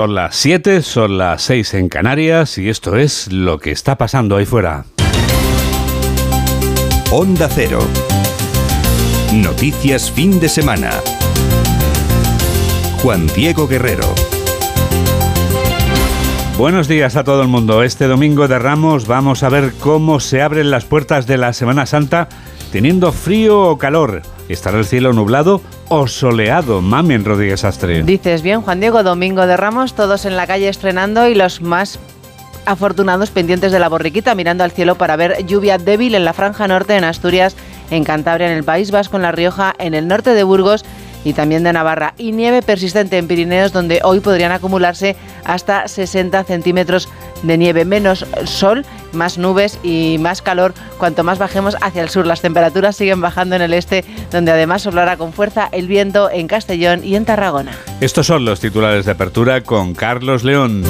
Son las 7, son las 6 en Canarias y esto es lo que está pasando ahí fuera. Onda Cero. Noticias fin de semana. Juan Diego Guerrero. Buenos días a todo el mundo. Este domingo de Ramos vamos a ver cómo se abren las puertas de la Semana Santa teniendo frío o calor. ¿Estará el cielo nublado o soleado? Mamen Rodríguez Astre. Dices bien, Juan Diego, domingo de Ramos, todos en la calle estrenando y los más afortunados pendientes de la borriquita mirando al cielo para ver lluvia débil en la franja norte, en Asturias, en Cantabria, en el País Vasco, en La Rioja, en el norte de Burgos y también de Navarra y nieve persistente en Pirineos donde hoy podrían acumularse hasta 60 centímetros de nieve. Menos sol, más nubes y más calor cuanto más bajemos hacia el sur. Las temperaturas siguen bajando en el este donde además soplará con fuerza el viento en Castellón y en Tarragona. Estos son los titulares de apertura con Carlos León.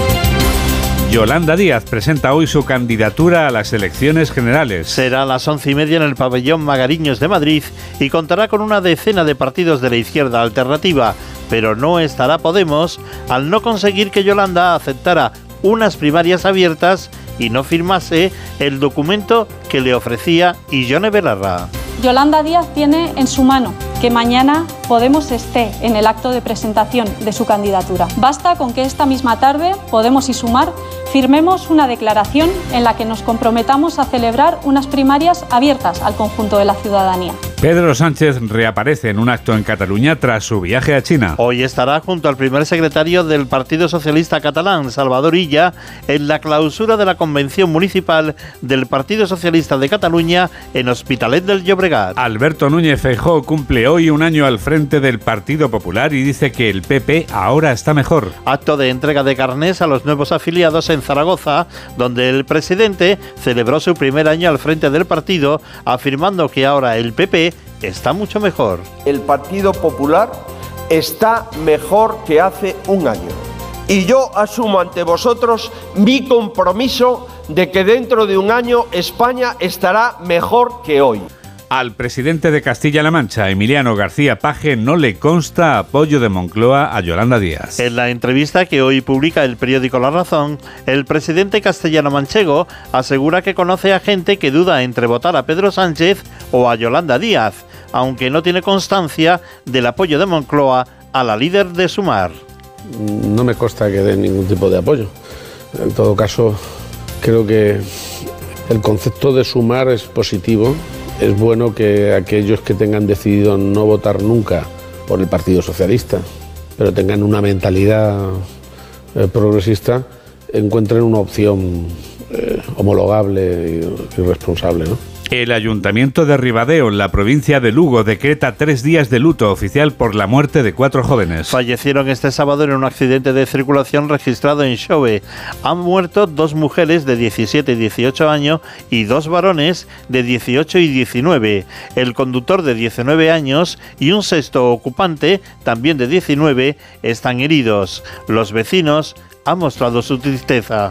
Yolanda Díaz presenta hoy su candidatura a las elecciones generales. Será a las once y media en el pabellón Magariños de Madrid y contará con una decena de partidos de la izquierda alternativa, pero no estará Podemos al no conseguir que Yolanda aceptara unas primarias abiertas y no firmase el documento que le ofrecía Illone Belarra. Yolanda Díaz tiene en su mano que mañana Podemos esté en el acto de presentación de su candidatura. Basta con que esta misma tarde Podemos y Sumar firmemos una declaración en la que nos comprometamos a celebrar unas primarias abiertas al conjunto de la ciudadanía. Pedro Sánchez reaparece en un acto en Cataluña tras su viaje a China. Hoy estará junto al primer secretario del Partido Socialista Catalán, Salvador Illa, en la clausura de la convención municipal del Partido Socialista de Cataluña en Hospitalet del Llobregat. Alberto Núñez Feijóo cumple hoy un año al frente del Partido Popular y dice que el PP ahora está mejor. Acto de entrega de carnés a los nuevos afiliados en Zaragoza, donde el presidente celebró su primer año al frente del partido, afirmando que ahora el PP está mucho mejor. El Partido Popular está mejor que hace un año. Y yo asumo ante vosotros mi compromiso de que dentro de un año España estará mejor que hoy. Al presidente de Castilla-La Mancha, Emiliano García Paje, no le consta apoyo de Moncloa a Yolanda Díaz. En la entrevista que hoy publica el periódico La Razón, el presidente castellano-manchego asegura que conoce a gente que duda entre votar a Pedro Sánchez o a Yolanda Díaz, aunque no tiene constancia del apoyo de Moncloa a la líder de Sumar. No me consta que dé ningún tipo de apoyo. En todo caso, creo que el concepto de Sumar es positivo es bueno que aquellos que tengan decidido no votar nunca por el Partido Socialista, pero tengan una mentalidad eh, progresista, encuentren una opción eh, homologable y, y responsable. ¿no? El Ayuntamiento de Ribadeo, en la provincia de Lugo, decreta tres días de luto oficial por la muerte de cuatro jóvenes. Fallecieron este sábado en un accidente de circulación registrado en Xove. Han muerto dos mujeres de 17 y 18 años y dos varones de 18 y 19. El conductor de 19 años y un sexto ocupante, también de 19, están heridos. Los vecinos han mostrado su tristeza.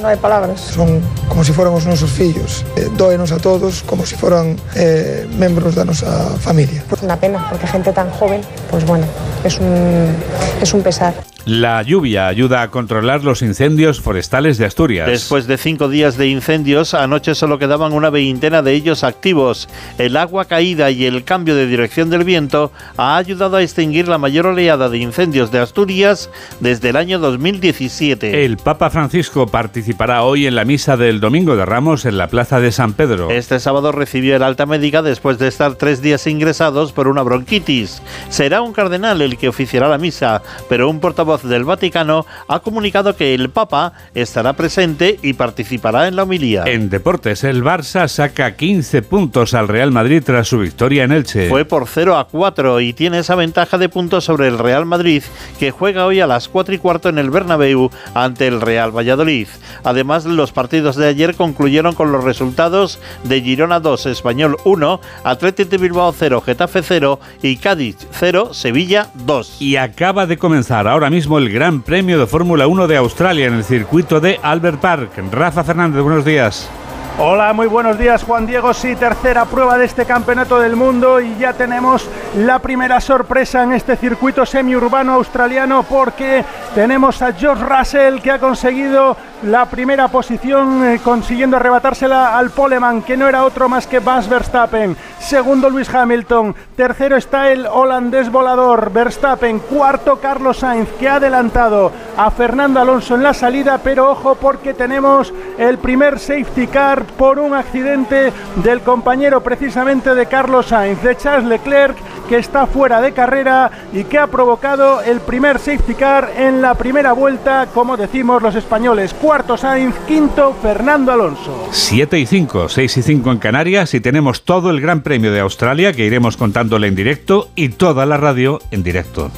No hay palabras. Son como si fuéramos nuestros fillos. Eh, dóenos a todos como si fueran eh, miembros de nuestra familia. Es una pena, porque gente tan joven, pues bueno, es un, es un pesar. La lluvia ayuda a controlar los incendios forestales de Asturias. Después de cinco días de incendios, anoche solo quedaban una veintena de ellos activos. El agua caída y el cambio de dirección del viento ha ayudado a extinguir la mayor oleada de incendios de Asturias desde el año 2017. El Papa Francisco participará hoy en la misa del Domingo de Ramos en la Plaza de San Pedro. Este sábado recibió el alta médica después de estar tres días ingresados por una bronquitis. Será un cardenal el que oficiará la misa, pero un portavoz del Vaticano ha comunicado que el Papa estará presente y participará en la homilía. En deportes, el Barça saca 15 puntos al Real Madrid tras su victoria en Elche. Fue por 0 a 4 y tiene esa ventaja de puntos sobre el Real Madrid, que juega hoy a las 4 y cuarto en el Bernabéu ante el Real Valladolid. Además, los partidos de ayer concluyeron con los resultados de Girona 2, Español 1, Atlético de Bilbao 0, Getafe 0 y Cádiz 0, Sevilla 2. Y acaba de comenzar ahora mismo el Gran Premio de Fórmula 1 de Australia en el circuito de Albert Park. Rafa Fernández, buenos días. Hola, muy buenos días Juan Diego. Sí, tercera prueba de este campeonato del mundo y ya tenemos la primera sorpresa en este circuito semiurbano australiano porque tenemos a George Russell que ha conseguido la primera posición eh, consiguiendo arrebatársela al Poleman que no era otro más que Max Verstappen. Segundo Luis Hamilton. Tercero está el holandés volador Verstappen. Cuarto Carlos Sainz que ha adelantado a Fernando Alonso en la salida pero ojo porque tenemos el primer safety car por un accidente del compañero precisamente de Carlos Sainz, de Charles Leclerc, que está fuera de carrera y que ha provocado el primer safety car en la primera vuelta, como decimos los españoles. Cuarto Sainz, quinto Fernando Alonso. 7 y 5, 6 y 5 en Canarias y tenemos todo el Gran Premio de Australia que iremos contándole en directo y toda la radio en directo.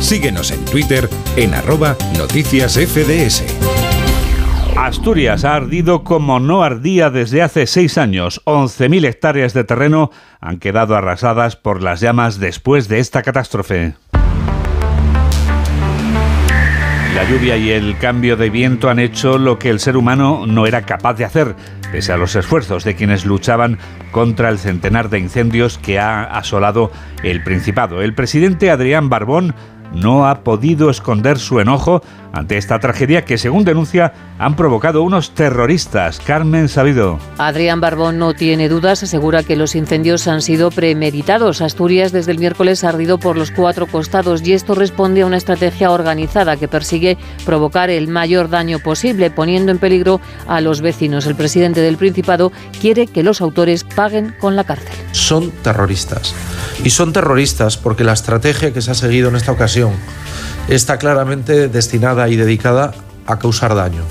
Síguenos en Twitter en arroba noticias FDS. Asturias ha ardido como no ardía desde hace seis años. 11.000 hectáreas de terreno han quedado arrasadas por las llamas después de esta catástrofe. La lluvia y el cambio de viento han hecho lo que el ser humano no era capaz de hacer, pese a los esfuerzos de quienes luchaban contra el centenar de incendios que ha asolado el Principado. El presidente Adrián Barbón no ha podido esconder su enojo ante esta tragedia que, según denuncia, han provocado unos terroristas. Carmen Sabido. Adrián Barbón no tiene dudas, asegura que los incendios han sido premeditados. Asturias desde el miércoles ha ardido por los cuatro costados y esto responde a una estrategia organizada que persigue provocar el mayor daño posible, poniendo en peligro a los vecinos. El presidente del Principado quiere que los autores paguen con la cárcel. Son terroristas. Y son terroristas porque la estrategia que se ha seguido en esta ocasión está claramente destinada y dedicada a causar daño.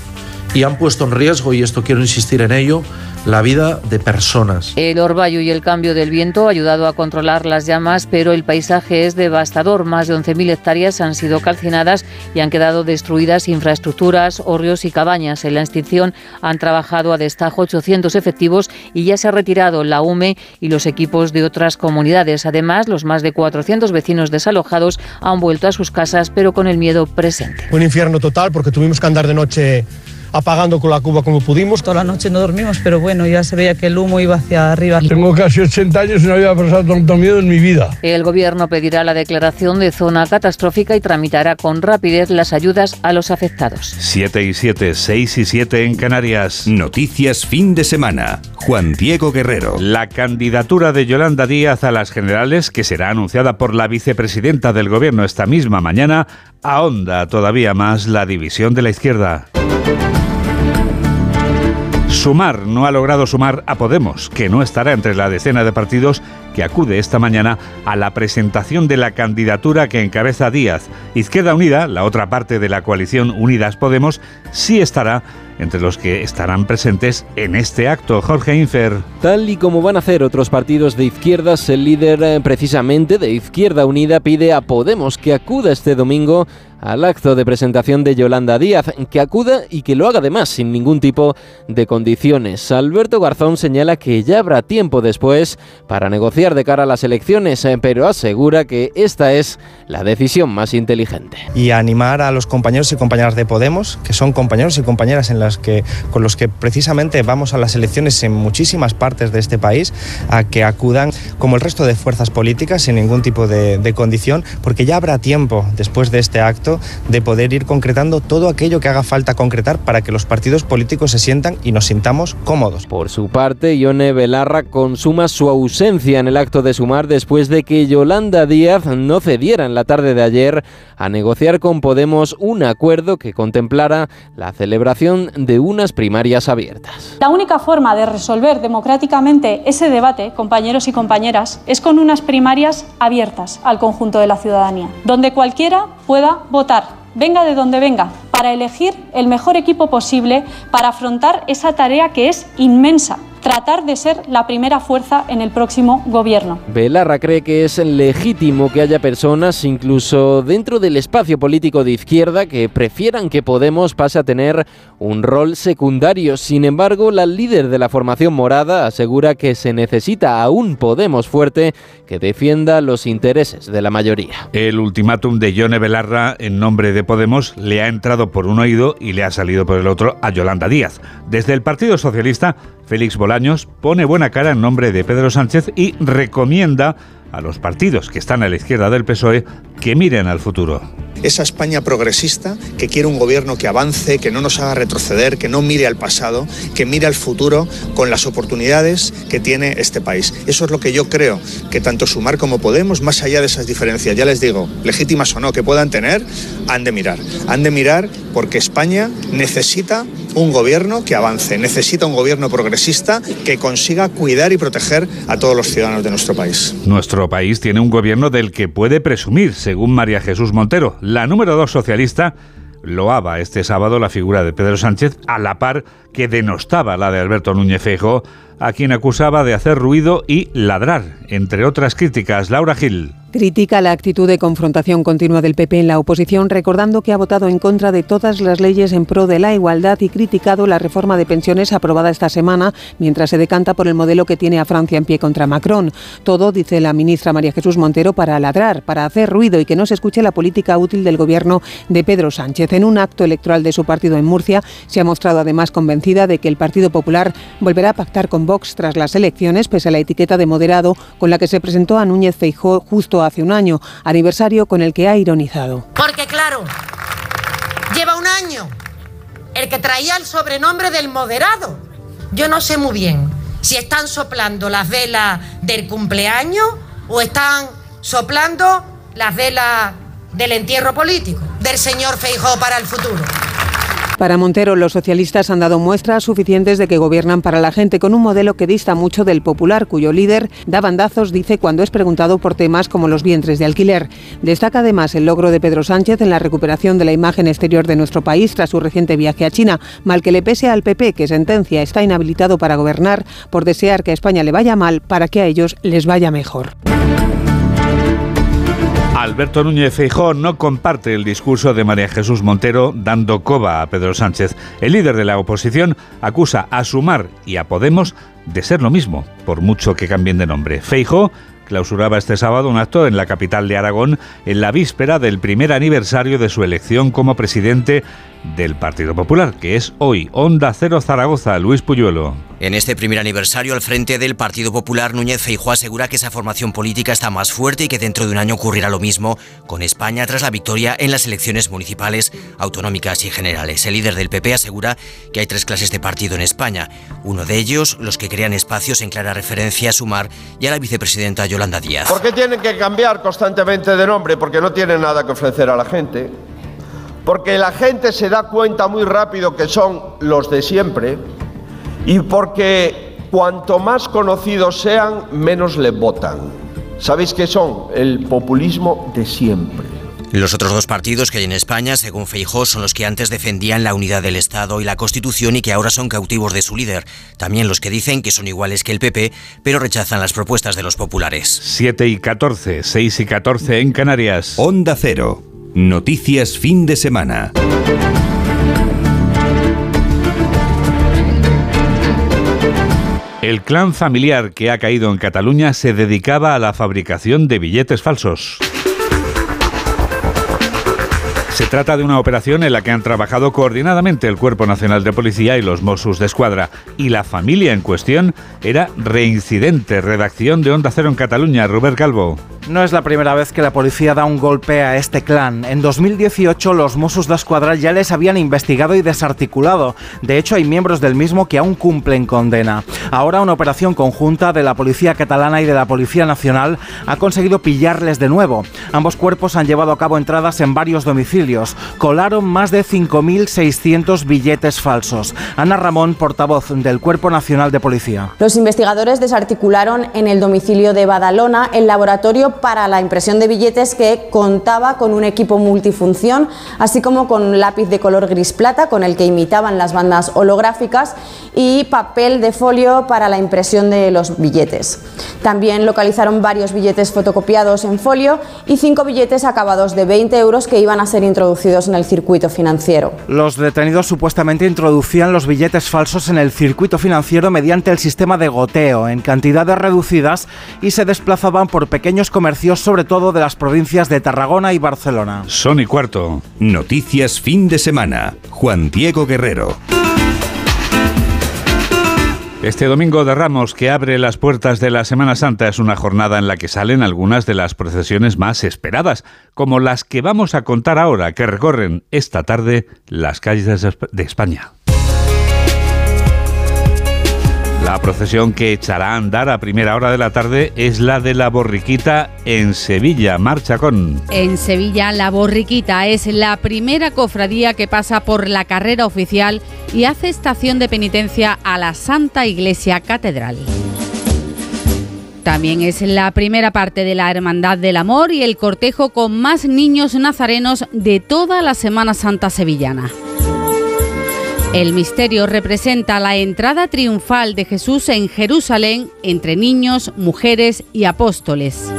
Y han puesto en riesgo, y esto quiero insistir en ello, la vida de personas. El orvallo y el cambio del viento ha ayudado a controlar las llamas, pero el paisaje es devastador. Más de 11.000 hectáreas han sido calcinadas y han quedado destruidas infraestructuras, hórreos y cabañas. En la extinción han trabajado a destajo 800 efectivos y ya se ha retirado la UME y los equipos de otras comunidades. Además, los más de 400 vecinos desalojados han vuelto a sus casas, pero con el miedo presente. Un infierno total porque tuvimos que andar de noche apagando con la cuba como pudimos. Toda la noche no dormimos, pero bueno, ya se veía que el humo iba hacia arriba. Tengo casi 80 años y no había pasado tanto miedo en mi vida. El gobierno pedirá la declaración de zona catastrófica y tramitará con rapidez las ayudas a los afectados. 7 y 7, 6 y 7 en Canarias. Noticias fin de semana. Juan Diego Guerrero. La candidatura de Yolanda Díaz a las generales, que será anunciada por la vicepresidenta del gobierno esta misma mañana, ahonda todavía más la división de la izquierda. Sumar no ha logrado sumar a Podemos, que no estará entre la decena de partidos que acude esta mañana a la presentación de la candidatura que encabeza Díaz. Izquierda Unida, la otra parte de la coalición Unidas Podemos, sí estará entre los que estarán presentes en este acto. Jorge Infer. Tal y como van a hacer otros partidos de izquierdas, el líder eh, precisamente de Izquierda Unida pide a Podemos que acuda este domingo al acto de presentación de Yolanda Díaz, que acuda y que lo haga además sin ningún tipo de condiciones. Alberto Garzón señala que ya habrá tiempo después para negociar de cara a las elecciones, eh, pero asegura que esta es la decisión más inteligente. Y animar a los compañeros y compañeras de Podemos, que son compañeros y compañeras en las que, con los que precisamente vamos a las elecciones en muchísimas partes de este país, a que acudan como el resto de fuerzas políticas sin ningún tipo de, de condición, porque ya habrá tiempo después de este acto de poder ir concretando todo aquello que haga falta concretar para que los partidos políticos se sientan y nos sintamos cómodos. Por su parte, Ione Belarra consuma su ausencia en el acto de sumar después de que Yolanda Díaz no cediera en la tarde de ayer a negociar con Podemos un acuerdo que contemplara la celebración de unas primarias abiertas. La única forma de resolver democráticamente ese debate, compañeros y compañeras, es con unas primarias abiertas al conjunto de la ciudadanía, donde cualquiera pueda votar, venga de donde venga, para elegir el mejor equipo posible para afrontar esa tarea que es inmensa tratar de ser la primera fuerza en el próximo gobierno. Belarra cree que es legítimo que haya personas, incluso dentro del espacio político de izquierda, que prefieran que Podemos pase a tener un rol secundario. Sin embargo, la líder de la formación morada asegura que se necesita a un Podemos fuerte que defienda los intereses de la mayoría. El ultimátum de Yone Belarra en nombre de Podemos le ha entrado por un oído y le ha salido por el otro a Yolanda Díaz. Desde el Partido Socialista, Félix Pone buena cara en nombre de Pedro Sánchez y recomienda a los partidos que están a la izquierda del PSOE que miren al futuro. Esa España progresista que quiere un gobierno que avance, que no nos haga retroceder, que no mire al pasado, que mire al futuro con las oportunidades que tiene este país. Eso es lo que yo creo que tanto Sumar como Podemos, más allá de esas diferencias, ya les digo, legítimas o no que puedan tener, han de mirar. Han de mirar porque España necesita un gobierno que avance, necesita un gobierno progresista que consiga cuidar y proteger a todos los ciudadanos de nuestro país. Nuestro país tiene un gobierno del que puede presumir, según María Jesús Montero. La número dos socialista loaba este sábado la figura de Pedro Sánchez a la par que denostaba la de Alberto Núñez Feijóo, a quien acusaba de hacer ruido y ladrar, entre otras críticas. Laura Gil. Critica la actitud de confrontación continua del PP en la oposición, recordando que ha votado en contra de todas las leyes en pro de la igualdad y criticado la reforma de pensiones aprobada esta semana, mientras se decanta por el modelo que tiene a Francia en pie contra Macron. Todo, dice la ministra María Jesús Montero, para ladrar, para hacer ruido y que no se escuche la política útil del gobierno de Pedro Sánchez. En un acto electoral de su partido en Murcia, se ha mostrado además de que el Partido Popular volverá a pactar con Vox tras las elecciones, pese a la etiqueta de moderado con la que se presentó a Núñez Feijó justo hace un año, aniversario con el que ha ironizado. Porque claro, lleva un año el que traía el sobrenombre del moderado. Yo no sé muy bien si están soplando las velas del cumpleaños o están soplando las velas del entierro político del señor Feijó para el futuro. Para Montero, los socialistas han dado muestras suficientes de que gobiernan para la gente con un modelo que dista mucho del popular, cuyo líder da bandazos, dice, cuando es preguntado por temas como los vientres de alquiler. Destaca además el logro de Pedro Sánchez en la recuperación de la imagen exterior de nuestro país tras su reciente viaje a China, mal que le pese al PP, que sentencia está inhabilitado para gobernar por desear que a España le vaya mal para que a ellos les vaya mejor. Alberto Núñez Feijóo no comparte el discurso de María Jesús Montero dando coba a Pedro Sánchez. El líder de la oposición acusa a Sumar y a Podemos de ser lo mismo, por mucho que cambien de nombre. Feijóo clausuraba este sábado un acto en la capital de Aragón en la víspera del primer aniversario de su elección como presidente del Partido Popular, que es hoy Onda Cero Zaragoza, Luis Puyuelo. En este primer aniversario al frente del Partido Popular, Núñez Feijóo asegura que esa formación política está más fuerte y que dentro de un año ocurrirá lo mismo con España tras la victoria en las elecciones municipales, autonómicas y generales. El líder del PP asegura que hay tres clases de partido en España. Uno de ellos, los que crean espacios en clara referencia a Sumar y a la vicepresidenta Yolanda Díaz. ¿Por qué tienen que cambiar constantemente de nombre? Porque no tienen nada que ofrecer a la gente. Porque la gente se da cuenta muy rápido que son los de siempre y porque cuanto más conocidos sean, menos le votan. ¿Sabéis qué son? El populismo de siempre. Los otros dos partidos que hay en España, según Feijó, son los que antes defendían la unidad del Estado y la Constitución y que ahora son cautivos de su líder. También los que dicen que son iguales que el PP, pero rechazan las propuestas de los populares. 7 y 14, 6 y 14 en Canarias. Onda Cero. Noticias fin de semana. El clan familiar que ha caído en Cataluña se dedicaba a la fabricación de billetes falsos. Se trata de una operación en la que han trabajado coordinadamente el Cuerpo Nacional de Policía y los Mossos de Escuadra. Y la familia en cuestión era reincidente. Redacción de Onda Cero en Cataluña, Robert Calvo. No es la primera vez que la policía da un golpe a este clan. En 2018 los Mossos de Escuadra ya les habían investigado y desarticulado. De hecho, hay miembros del mismo que aún cumplen condena. Ahora una operación conjunta de la Policía Catalana y de la Policía Nacional ha conseguido pillarles de nuevo. Ambos cuerpos han llevado a cabo entradas en varios domicilios. Colaron más de 5.600 billetes falsos. Ana Ramón, portavoz del Cuerpo Nacional de Policía. Los investigadores desarticularon en el domicilio de Badalona el laboratorio para la impresión de billetes que contaba con un equipo multifunción, así como con un lápiz de color gris plata con el que imitaban las bandas holográficas y papel de folio para la impresión de los billetes. También localizaron varios billetes fotocopiados en folio y cinco billetes acabados de 20 euros que iban a ser introducidos en el circuito financiero. Los detenidos supuestamente introducían los billetes falsos en el circuito financiero mediante el sistema de goteo en cantidades reducidas y se desplazaban por pequeños comercios, sobre todo de las provincias de Tarragona y Barcelona. Son y cuarto. Noticias fin de semana. Juan Diego Guerrero. Este domingo de Ramos, que abre las puertas de la Semana Santa, es una jornada en la que salen algunas de las procesiones más esperadas, como las que vamos a contar ahora, que recorren esta tarde las calles de España. La procesión que echará a andar a primera hora de la tarde es la de la borriquita en Sevilla. Marcha con. En Sevilla, la borriquita es la primera cofradía que pasa por la carrera oficial y hace estación de penitencia a la Santa Iglesia Catedral. También es la primera parte de la Hermandad del Amor y el cortejo con más niños nazarenos de toda la Semana Santa sevillana. El misterio representa la entrada triunfal de Jesús en Jerusalén entre niños, mujeres y apóstoles.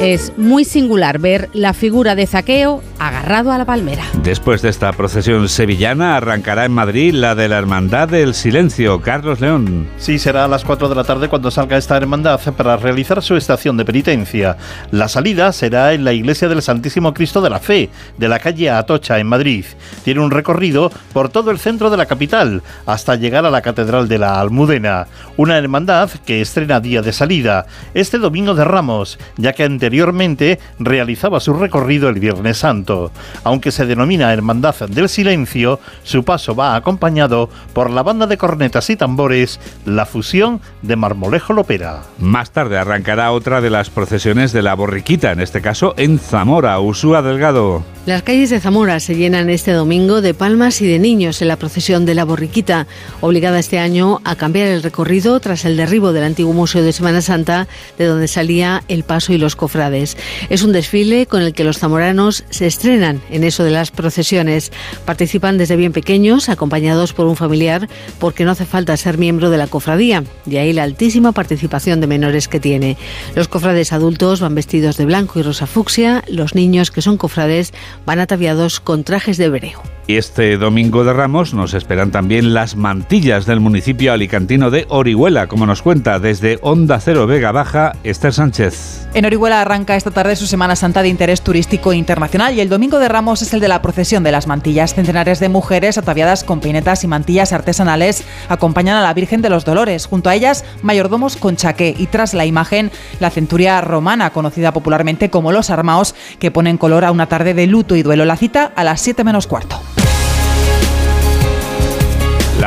Es muy singular ver la figura de Zaqueo agarrado a la palmera. Después de esta procesión sevillana, arrancará en Madrid la de la Hermandad del Silencio. Carlos León. Sí, será a las 4 de la tarde cuando salga esta hermandad para realizar su estación de penitencia. La salida será en la iglesia del Santísimo Cristo de la Fe, de la calle Atocha, en Madrid. Tiene un recorrido por todo el centro de la capital, hasta llegar a la Catedral de la Almudena. Una hermandad que estrena día de salida, este domingo de Ramos, ya que anteriormente anteriormente realizaba su recorrido el Viernes Santo. Aunque se denomina Hermandad del Silencio, su paso va acompañado por la banda de cornetas y tambores, la fusión de Marmolejo Lopera. Más tarde arrancará otra de las procesiones de la borriquita, en este caso en Zamora, Usúa Delgado. Las calles de Zamora se llenan este domingo de palmas y de niños en la procesión de la borriquita, obligada este año a cambiar el recorrido tras el derribo del antiguo Museo de Semana Santa, de donde salía el paso y los cofrades. Es un desfile con el que los zamoranos se estrenan en eso de las procesiones. Participan desde bien pequeños, acompañados por un familiar, porque no hace falta ser miembro de la cofradía, de ahí la altísima participación de menores que tiene. Los cofrades adultos van vestidos de blanco y rosa fucsia, los niños que son cofrades van ataviados con trajes de hebreo. Y este domingo de Ramos nos esperan también las mantillas del municipio alicantino de Orihuela, como nos cuenta desde Onda Cero Vega Baja Esther Sánchez. En Orihuela arranca esta tarde su Semana Santa de interés turístico internacional y el domingo de Ramos es el de la procesión de las mantillas. Centenares de mujeres ataviadas con peinetas y mantillas artesanales acompañan a la Virgen de los Dolores. Junto a ellas, mayordomos con chaqué y tras la imagen, la centuria romana, conocida popularmente como los armaos, que ponen color a una tarde de luto y duelo. La cita a las 7 menos cuarto.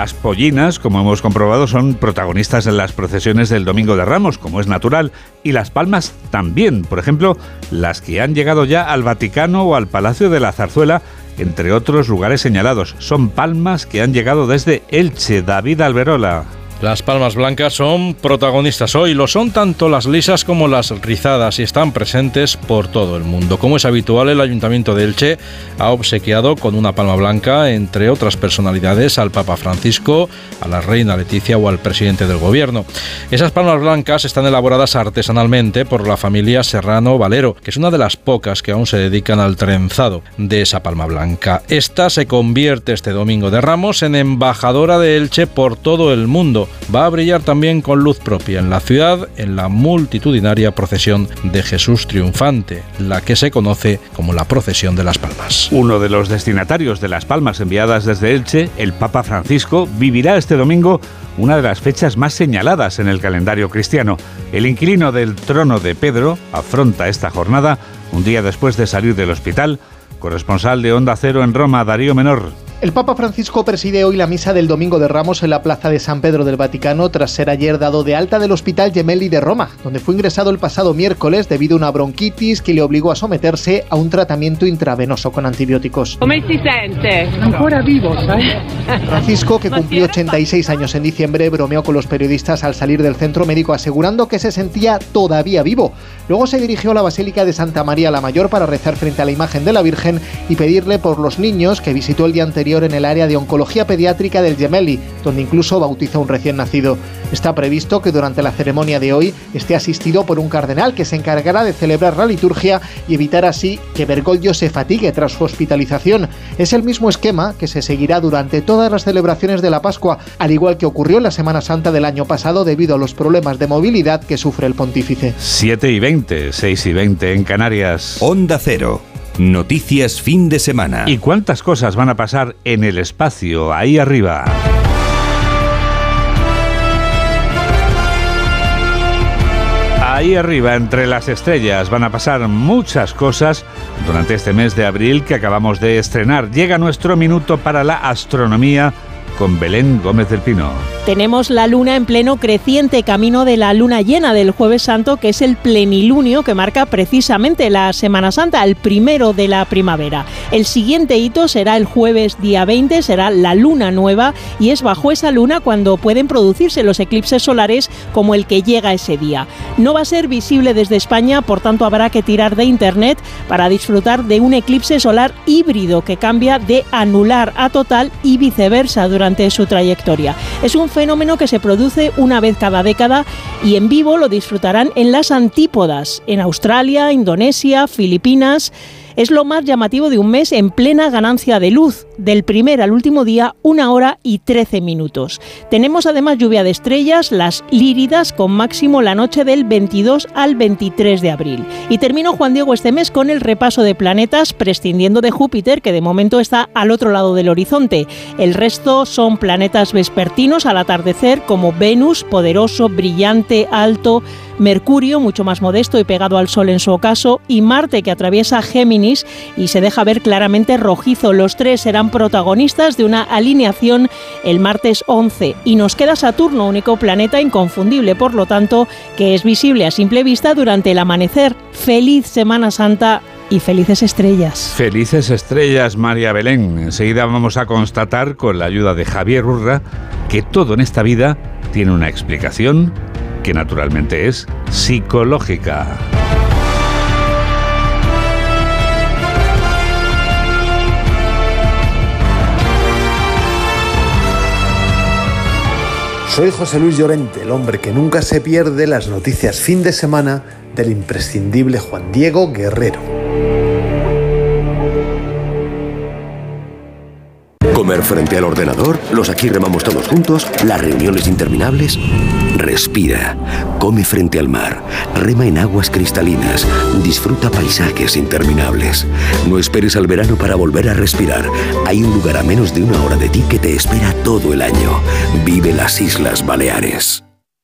Las pollinas, como hemos comprobado, son protagonistas en las procesiones del Domingo de Ramos, como es natural, y las palmas también, por ejemplo, las que han llegado ya al Vaticano o al Palacio de la Zarzuela, entre otros lugares señalados. Son palmas que han llegado desde Elche, David Alberola. Las palmas blancas son protagonistas hoy, lo son tanto las lisas como las rizadas y están presentes por todo el mundo. Como es habitual, el Ayuntamiento de Elche ha obsequiado con una palma blanca, entre otras personalidades, al Papa Francisco, a la Reina Leticia o al presidente del Gobierno. Esas palmas blancas están elaboradas artesanalmente por la familia Serrano Valero, que es una de las pocas que aún se dedican al trenzado de esa palma blanca. Esta se convierte este domingo de Ramos en embajadora de Elche por todo el mundo va a brillar también con luz propia en la ciudad en la multitudinaria procesión de Jesús triunfante, la que se conoce como la procesión de las palmas. Uno de los destinatarios de las palmas enviadas desde Elche, el Papa Francisco, vivirá este domingo una de las fechas más señaladas en el calendario cristiano. El inquilino del trono de Pedro afronta esta jornada un día después de salir del hospital. Corresponsal de Onda Cero en Roma, Darío Menor. El Papa Francisco preside hoy la misa del Domingo de Ramos en la Plaza de San Pedro del Vaticano tras ser ayer dado de alta del Hospital Gemelli de Roma, donde fue ingresado el pasado miércoles debido a una bronquitis que le obligó a someterse a un tratamiento intravenoso con antibióticos. ¿Cómo se siente? Ancora vivo, Francisco, que cumplió 86 años en diciembre, bromeó con los periodistas al salir del centro médico asegurando que se sentía todavía vivo. Luego se dirigió a la Basílica de Santa María la Mayor para rezar frente a la imagen de la Virgen y pedirle por los niños que visitó el día anterior en el área de oncología pediátrica del Gemelli, donde incluso bautizó a un recién nacido. Está previsto que durante la ceremonia de hoy esté asistido por un cardenal que se encargará de celebrar la liturgia y evitar así que Bergoglio se fatigue tras su hospitalización. Es el mismo esquema que se seguirá durante todas las celebraciones de la Pascua, al igual que ocurrió en la Semana Santa del año pasado debido a los problemas de movilidad que sufre el pontífice. 7 y 20, 6 y 20 en Canarias. Onda Cero. Noticias fin de semana. ¿Y cuántas cosas van a pasar en el espacio ahí arriba? Ahí arriba, entre las estrellas, van a pasar muchas cosas durante este mes de abril que acabamos de estrenar. Llega nuestro minuto para la astronomía con Belén Gómez del Pino. Tenemos la luna en pleno creciente camino de la luna llena del jueves santo, que es el plenilunio que marca precisamente la Semana Santa, el primero de la primavera. El siguiente hito será el jueves día 20, será la luna nueva y es bajo esa luna cuando pueden producirse los eclipses solares como el que llega ese día. No va a ser visible desde España, por tanto habrá que tirar de internet para disfrutar de un eclipse solar híbrido que cambia de anular a total y viceversa durante su trayectoria. Es un fenómeno que se produce una vez cada década y en vivo lo disfrutarán en las antípodas, en Australia, Indonesia, Filipinas es lo más llamativo de un mes en plena ganancia de luz, del primer al último día, una hora y trece minutos. Tenemos además lluvia de estrellas, las líridas, con máximo la noche del 22 al 23 de abril. Y termino Juan Diego este mes con el repaso de planetas, prescindiendo de Júpiter, que de momento está al otro lado del horizonte. El resto son planetas vespertinos al atardecer, como Venus, poderoso, brillante, alto, Mercurio, mucho más modesto y pegado al Sol en su ocaso, y Marte, que atraviesa Géminis y se deja ver claramente rojizo. Los tres serán protagonistas de una alineación el martes 11. Y nos queda Saturno, único planeta inconfundible, por lo tanto, que es visible a simple vista durante el amanecer. Feliz Semana Santa y felices estrellas. Felices estrellas, María Belén. Enseguida vamos a constatar, con la ayuda de Javier Urra, que todo en esta vida tiene una explicación que naturalmente es psicológica. Soy José Luis Llorente, el hombre que nunca se pierde las noticias fin de semana del imprescindible Juan Diego Guerrero. Comer frente al ordenador, los aquí remamos todos juntos, las reuniones interminables. Respira, come frente al mar, rema en aguas cristalinas, disfruta paisajes interminables. No esperes al verano para volver a respirar. Hay un lugar a menos de una hora de ti que te espera todo el año. Vive las Islas Baleares.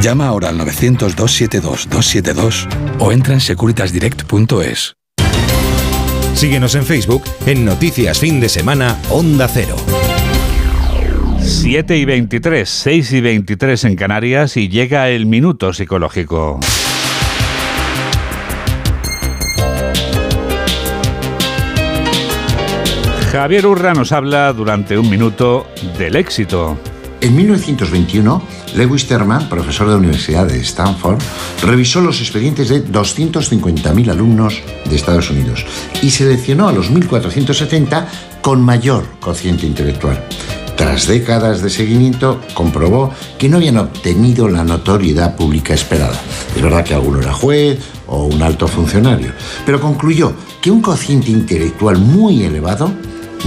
Llama ahora al 900-272-272 o entra en securitasdirect.es. Síguenos en Facebook en Noticias Fin de Semana Onda Cero. 7 y 23, 6 y 23 en Canarias y llega el minuto psicológico. Javier Urra nos habla durante un minuto del éxito. En 1921, Lewis Terman, profesor de la Universidad de Stanford, revisó los expedientes de 250.000 alumnos de Estados Unidos y seleccionó a los 1.470 con mayor cociente intelectual. Tras décadas de seguimiento, comprobó que no habían obtenido la notoriedad pública esperada. Es verdad que alguno era juez o un alto funcionario, pero concluyó que un cociente intelectual muy elevado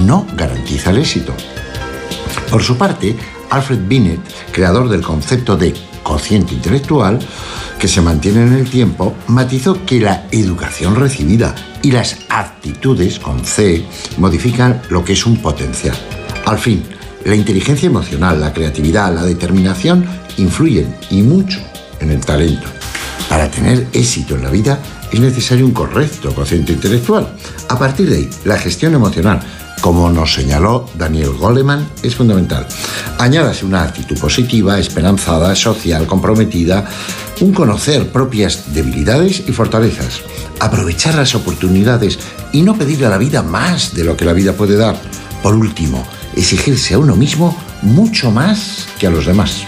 no garantiza el éxito. Por su parte, Alfred Binet, creador del concepto de cociente intelectual, que se mantiene en el tiempo, matizó que la educación recibida y las actitudes con C modifican lo que es un potencial. Al fin, la inteligencia emocional, la creatividad, la determinación influyen y mucho en el talento. Para tener éxito en la vida es necesario un correcto cociente intelectual. A partir de ahí, la gestión emocional, como nos señaló Daniel Goleman, es fundamental. Añádase una actitud positiva, esperanzada, social, comprometida, un conocer propias debilidades y fortalezas, aprovechar las oportunidades y no pedirle a la vida más de lo que la vida puede dar. Por último, exigirse a uno mismo mucho más que a los demás.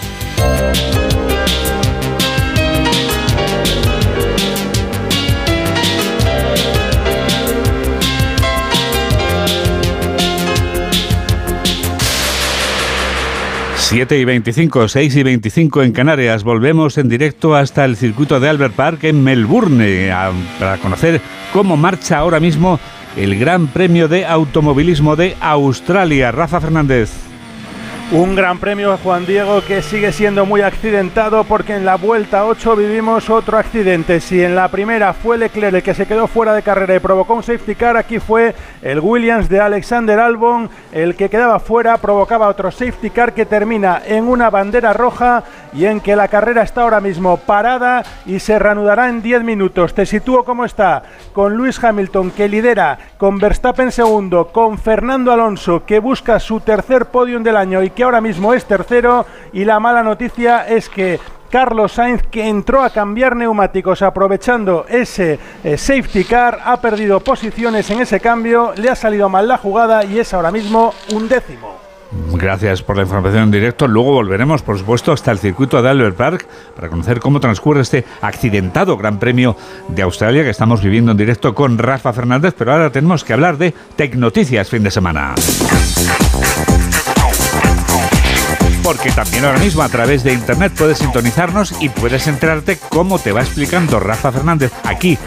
7 y 25, 6 y 25 en Canarias. Volvemos en directo hasta el circuito de Albert Park en Melbourne para conocer cómo marcha ahora mismo el Gran Premio de Automovilismo de Australia. Rafa Fernández. Un gran premio Juan Diego que sigue siendo muy accidentado porque en la vuelta 8 vivimos otro accidente. Si en la primera fue Leclerc el que se quedó fuera de carrera y provocó un safety car, aquí fue el Williams de Alexander Albon el que quedaba fuera, provocaba otro safety car que termina en una bandera roja y en que la carrera está ahora mismo parada y se reanudará en 10 minutos. Te sitúo como está con Luis Hamilton que lidera, con Verstappen segundo, con Fernando Alonso que busca su tercer podium del año y que ahora mismo es tercero. Y la mala noticia es que Carlos Sainz, que entró a cambiar neumáticos aprovechando ese eh, safety car, ha perdido posiciones en ese cambio, le ha salido mal la jugada y es ahora mismo un décimo. Gracias por la información en directo. Luego volveremos, por supuesto, hasta el circuito de Albert Park para conocer cómo transcurre este accidentado Gran Premio de Australia que estamos viviendo en directo con Rafa Fernández. Pero ahora tenemos que hablar de Tecnoticias fin de semana porque también ahora mismo a través de internet puedes sintonizarnos y puedes enterarte cómo te va explicando Rafa Fernández aquí,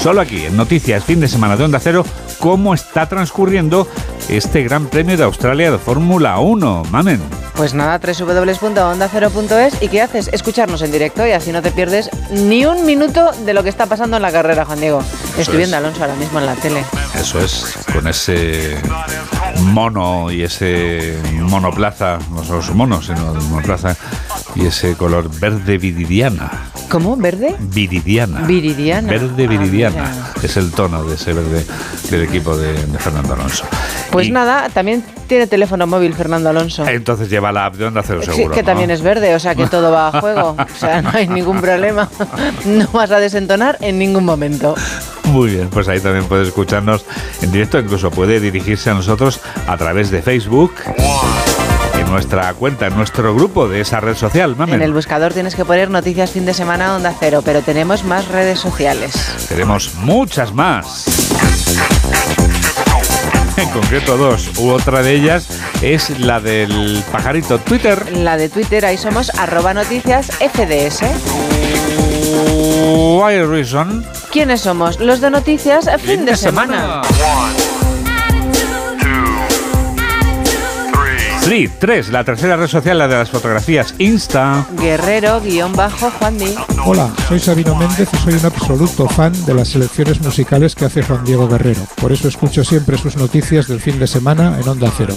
solo aquí, en Noticias Fin de Semana de Onda Cero, cómo está transcurriendo este Gran Premio de Australia de Fórmula 1. Mamen. Pues nada, www.ondacero.es y ¿qué haces? Escucharnos en directo y así no te pierdes ni un minuto de lo que está pasando en la carrera, Juan Diego. Estoy viendo a Alonso ahora mismo en la tele. Eso es, con ese mono y ese monoplaza, no solo su mono, sino monoplaza y ese color verde viridiana. ¿Cómo? ¿Verde? Viridiana. Viridiana. Verde ah, viridiana. es el tono de ese verde del equipo de, Fernando Alonso. Pues nada, también tiene teléfono móvil Fernando Alonso. Entonces lleva la app de Onda Cero seguro. Sí, que también es verde, o sea que todo va a juego. O sea, no hay ningún problema. No vas a desentonar en ningún momento. Muy bien, pues ahí también puede escucharnos en directo, incluso puede dirigirse a nosotros a través de Facebook. En nuestra cuenta, en nuestro grupo de esa red social, mami. En el buscador tienes que poner noticias fin de semana Onda Cero, pero tenemos más redes sociales. Tenemos muchas más. En concreto dos, u otra de ellas es la del pajarito Twitter. La de Twitter, ahí somos arroba noticias FDS. Why reason? ¿Quiénes somos? Los de noticias fin, de, semana. Sí, tres. La tercera red social, la de las fotografías, Insta. Guerrero-Juan Hola, soy Sabino Méndez y soy un absoluto fan de las selecciones musicales que hace Juan Diego Guerrero. Por eso escucho siempre sus noticias del fin de semana en Onda Cero.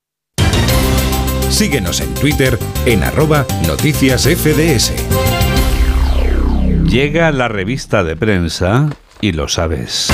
Síguenos en Twitter en arroba noticias FDS. Llega la revista de prensa y lo sabes.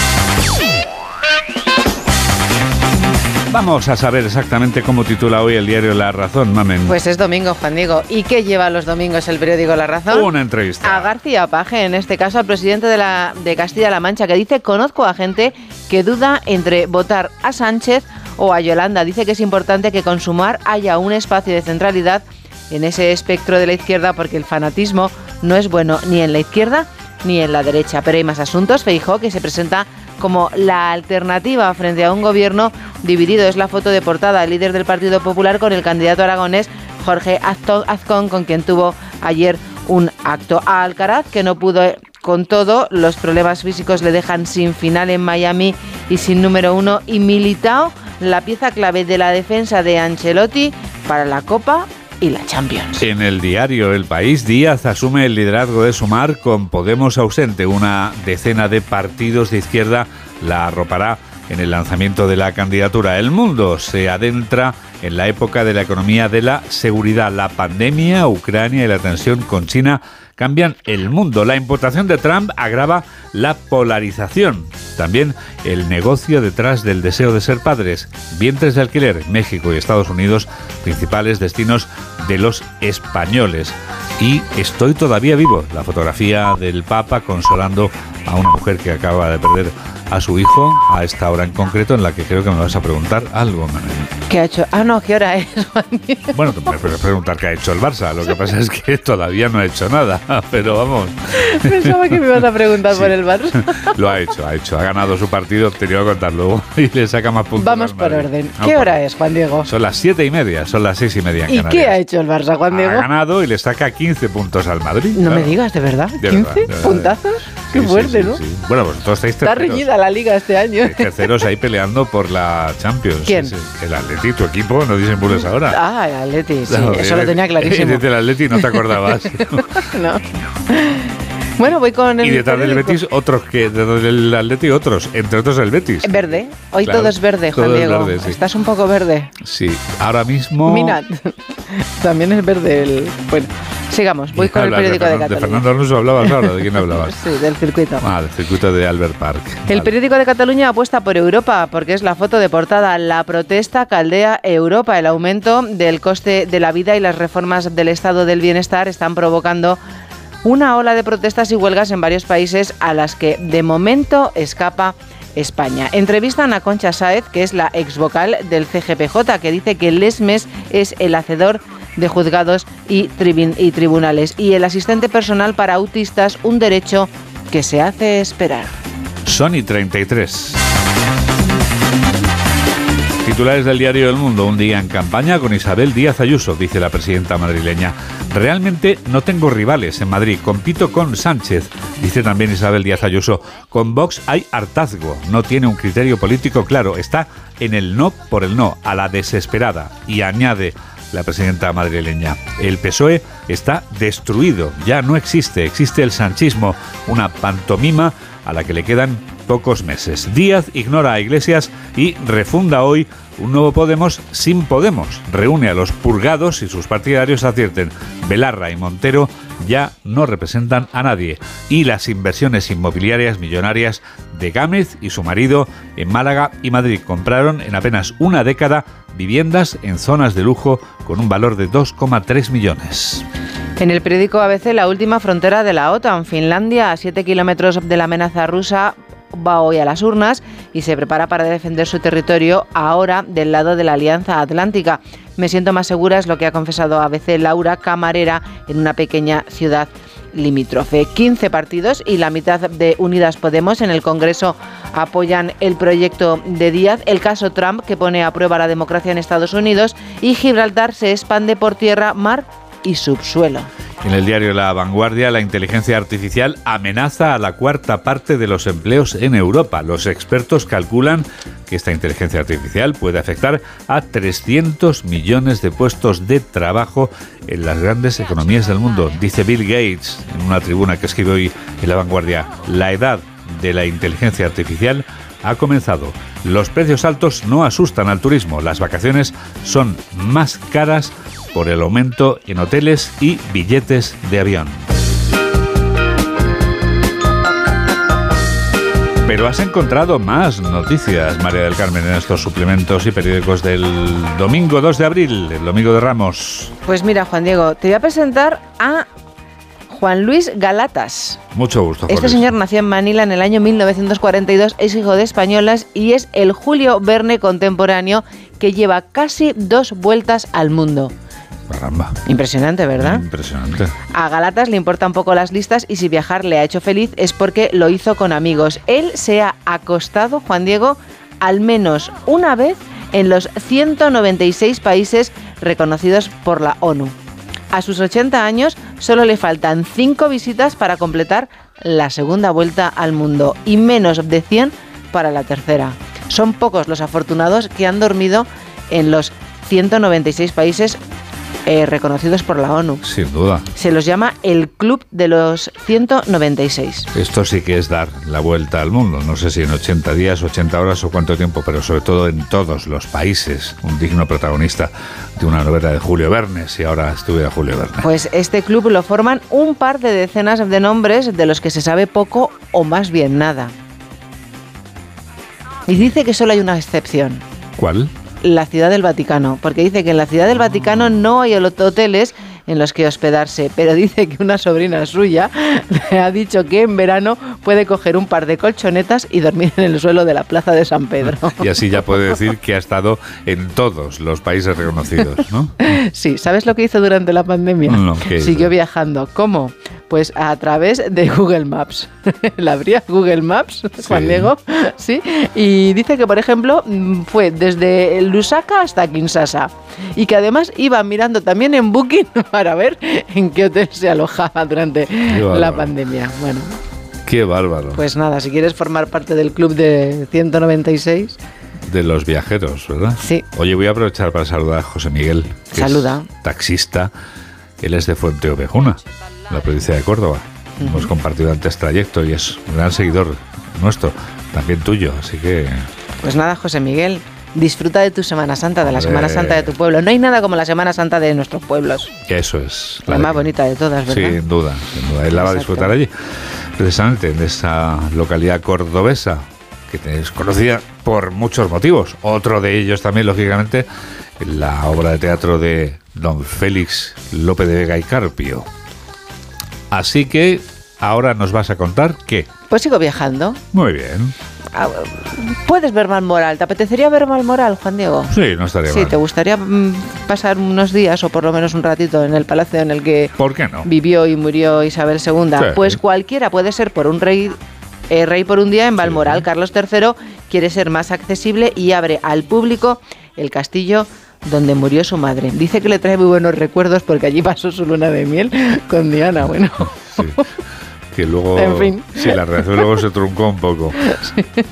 Vamos a saber exactamente cómo titula hoy el diario La Razón, mamen. Pues es domingo, Juan Diego. ¿Y qué lleva los domingos el periódico La Razón? Una entrevista. A García Paje, en este caso al presidente de, la, de Castilla-La Mancha, que dice, conozco a gente que duda entre votar a Sánchez o a Yolanda. Dice que es importante que con Sumar haya un espacio de centralidad en ese espectro de la izquierda porque el fanatismo no es bueno ni en la izquierda ni en la derecha. Pero hay más asuntos. Feijó, que se presenta como la alternativa frente a un gobierno dividido. Es la foto de portada del líder del Partido Popular con el candidato aragonés Jorge Azcón, con quien tuvo ayer un acto. A Alcaraz, que no pudo con todo, los problemas físicos le dejan sin final en Miami y sin número uno. Y Militao, la pieza clave de la defensa de Ancelotti para la Copa y la Champions. En el diario El País, Díaz asume el liderazgo de Sumar con Podemos ausente. Una decena de partidos de izquierda la arropará en el lanzamiento de la candidatura. El mundo se adentra en la época de la economía de la seguridad. La pandemia, Ucrania y la tensión con China cambian el mundo. La importación de Trump agrava la polarización. También el negocio detrás del deseo de ser padres. Vientres de alquiler, México y Estados Unidos, principales destinos de los españoles. Y estoy todavía vivo. La fotografía del Papa consolando a una mujer que acaba de perder a su hijo a esta hora en concreto en la que creo que me vas a preguntar algo, Manuel. ¿Qué ha hecho? Ah, no, ¿qué hora es, Bueno, me puedes preguntar qué ha hecho el Barça. Lo que pasa es que todavía no ha hecho nada, pero vamos. Pensaba que me ibas a preguntar por el Barça. Lo ha hecho, ha hecho. Ha ganado su partido, te voy a contar luego, y le saca más puntos. Vamos por orden. ¿Qué hora es, Juan Diego? Son las siete y media, son las seis y media en ¿Y qué ha hecho el Barça, Juan Diego? Ha ganado y le saca 15 puntos al Madrid. No me digas, ¿de verdad? ¿15 puntazos? Qué fuerte, ¿no? Bueno, pues todos estáis Está reñida la liga este año. Terceros ahí peleando por la Champions. ¿Quién? El Atleti, tu equipo, no dicen burles ahora. Ah, el Atleti, sí, eso lo tenía clarísimo. Desde el Atleti no te acordabas. no. Bueno, voy con el. Y detrás del Betis, otros que. Detrás del Atleti, otros. Entre otros el Betis. Verde. Hoy todo es verde, Juan Diego. Verde, sí. Estás un poco verde. Sí. Ahora mismo. Minat. También es verde el. Bueno. Sigamos, voy con el periódico de, Cataluña. De Fernando Alonso hablabas ahora, ¿de quién hablabas? sí, del circuito. Ah, del circuito de Albert Park. El periódico de Cataluña apuesta por Europa, porque es la foto de portada. La protesta caldea Europa. El aumento del coste de la vida y las reformas del estado del bienestar están provocando una ola de protestas y huelgas en varios países a las que de momento escapa España. Entrevistan a Concha Sáez, que es la ex vocal del CGPJ, que dice que el ESMES es el hacedor de juzgados y, y tribunales y el asistente personal para autistas un derecho que se hace esperar. Sony 33. Titulares del diario El Mundo, un día en campaña con Isabel Díaz Ayuso, dice la presidenta madrileña. Realmente no tengo rivales en Madrid, compito con Sánchez, dice también Isabel Díaz Ayuso. Con Vox hay hartazgo, no tiene un criterio político claro, está en el no por el no, a la desesperada. Y añade, la presidenta madrileña. El PSOE está destruido, ya no existe, existe el sanchismo, una pantomima a la que le quedan pocos meses. Díaz ignora a Iglesias y refunda hoy un nuevo Podemos sin Podemos. Reúne a los purgados y sus partidarios advierten, Belarra y Montero ya no representan a nadie. Y las inversiones inmobiliarias millonarias de Gámez y su marido en Málaga y Madrid compraron en apenas una década viviendas en zonas de lujo con un valor de 2,3 millones. En el periódico ABC, la última frontera de la OTAN, Finlandia, a 7 kilómetros de la amenaza rusa, va hoy a las urnas y se prepara para defender su territorio ahora del lado de la Alianza Atlántica. Me siento más segura, es lo que ha confesado ABC Laura Camarera en una pequeña ciudad limítrofe. 15 partidos y la mitad de Unidas Podemos en el Congreso apoyan el proyecto de Díaz, el caso Trump que pone a prueba la democracia en Estados Unidos y Gibraltar se expande por tierra, mar y subsuelo. En el diario La Vanguardia, la inteligencia artificial amenaza a la cuarta parte de los empleos en Europa. Los expertos calculan que esta inteligencia artificial puede afectar a 300 millones de puestos de trabajo en las grandes economías del mundo. Dice Bill Gates en una tribuna que escribe hoy en La Vanguardia, la edad de la inteligencia artificial ha comenzado. Los precios altos no asustan al turismo. Las vacaciones son más caras por el aumento en hoteles y billetes de avión. Pero has encontrado más noticias, María del Carmen, en estos suplementos y periódicos del domingo 2 de abril, el domingo de Ramos. Pues mira, Juan Diego, te voy a presentar a Juan Luis Galatas. Mucho gusto. Juan Este señor nació en Manila en el año 1942, es hijo de españolas y es el Julio Verne contemporáneo que lleva casi dos vueltas al mundo. Caramba. Impresionante, ¿verdad? Impresionante. A Galatas le importan poco las listas y si viajar le ha hecho feliz es porque lo hizo con amigos. Él se ha acostado, Juan Diego, al menos una vez en los 196 países reconocidos por la ONU. A sus 80 años solo le faltan 5 visitas para completar la segunda vuelta al mundo y menos de 100 para la tercera. Son pocos los afortunados que han dormido en los 196 países eh, reconocidos por la ONU. Sin duda. Se los llama el Club de los 196. Esto sí que es dar la vuelta al mundo. No sé si en 80 días, 80 horas o cuánto tiempo, pero sobre todo en todos los países. Un digno protagonista de una novela de Julio Verne, si ahora estuviera Julio Verne. Pues este club lo forman un par de decenas de nombres de los que se sabe poco o más bien nada. Y dice que solo hay una excepción, ¿Cuál? La Ciudad del Vaticano, porque dice que en la Ciudad del Vaticano no hay hoteles en los que hospedarse, pero dice que una sobrina suya le ha dicho que en verano puede coger un par de colchonetas y dormir en el suelo de la Plaza de San Pedro. Y así ya puede decir que ha estado en todos los países reconocidos, ¿no? Sí, ¿sabes lo que hizo durante la pandemia? Siguió viajando. ¿Cómo? Pues a través de Google Maps. ¿La abría Google Maps, Juan Sí. Diego? Sí. Y dice que, por ejemplo, mm, fue desde Lusaka hasta Kinshasa. Y que además iba mirando también en Booking para ver en qué hotel se alojaba durante la pandemia. Bueno, Qué bárbaro. pues nada, si quieres formar parte del club de 196, De los viajeros, ¿verdad? Sí. Oye, voy a aprovechar para saludar a José Miguel. que Saluda. es taxista. Él es de Fuente Ovejuna, la provincia de Córdoba. Hemos compartido antes trayecto y es un gran seguidor nuestro, también tuyo. Así que Pues nada, José Miguel, disfruta de tu Semana Santa, de la. Semana Santa de tu pueblo. No hay nada como la Semana Santa de nuestros pueblos. eso es. La más bonita de todas, ¿verdad? Sin duda, sin duda. Él la va a disfrutar allí. Precisamente en esa localidad cordobesa, que es conocida por muchos motivos. Otro de ellos también, lógicamente, la obra de teatro de don Félix López de Vega y Carpio. Así que ahora nos vas a contar qué. Pues sigo viajando. Muy bien. Ah, Puedes ver Malmoral. ¿Te apetecería ver Malmoral, Juan Diego? Sí, no estaría Sí, mal. ¿te gustaría mm, pasar unos días o por lo menos un ratito en el palacio en el que ¿Por qué no? vivió y murió Isabel II? Sí. Pues cualquiera puede ser por un rey. eh, rey por un día en Balmoral. Carlos III quiere ser más accesible y abre al público el castillo donde murió su madre. Dice que le trae muy buenos recuerdos porque allí pasó su luna de miel con Diana. Bueno, Que luego, En fin. sí, la relación luego se truncó un poco.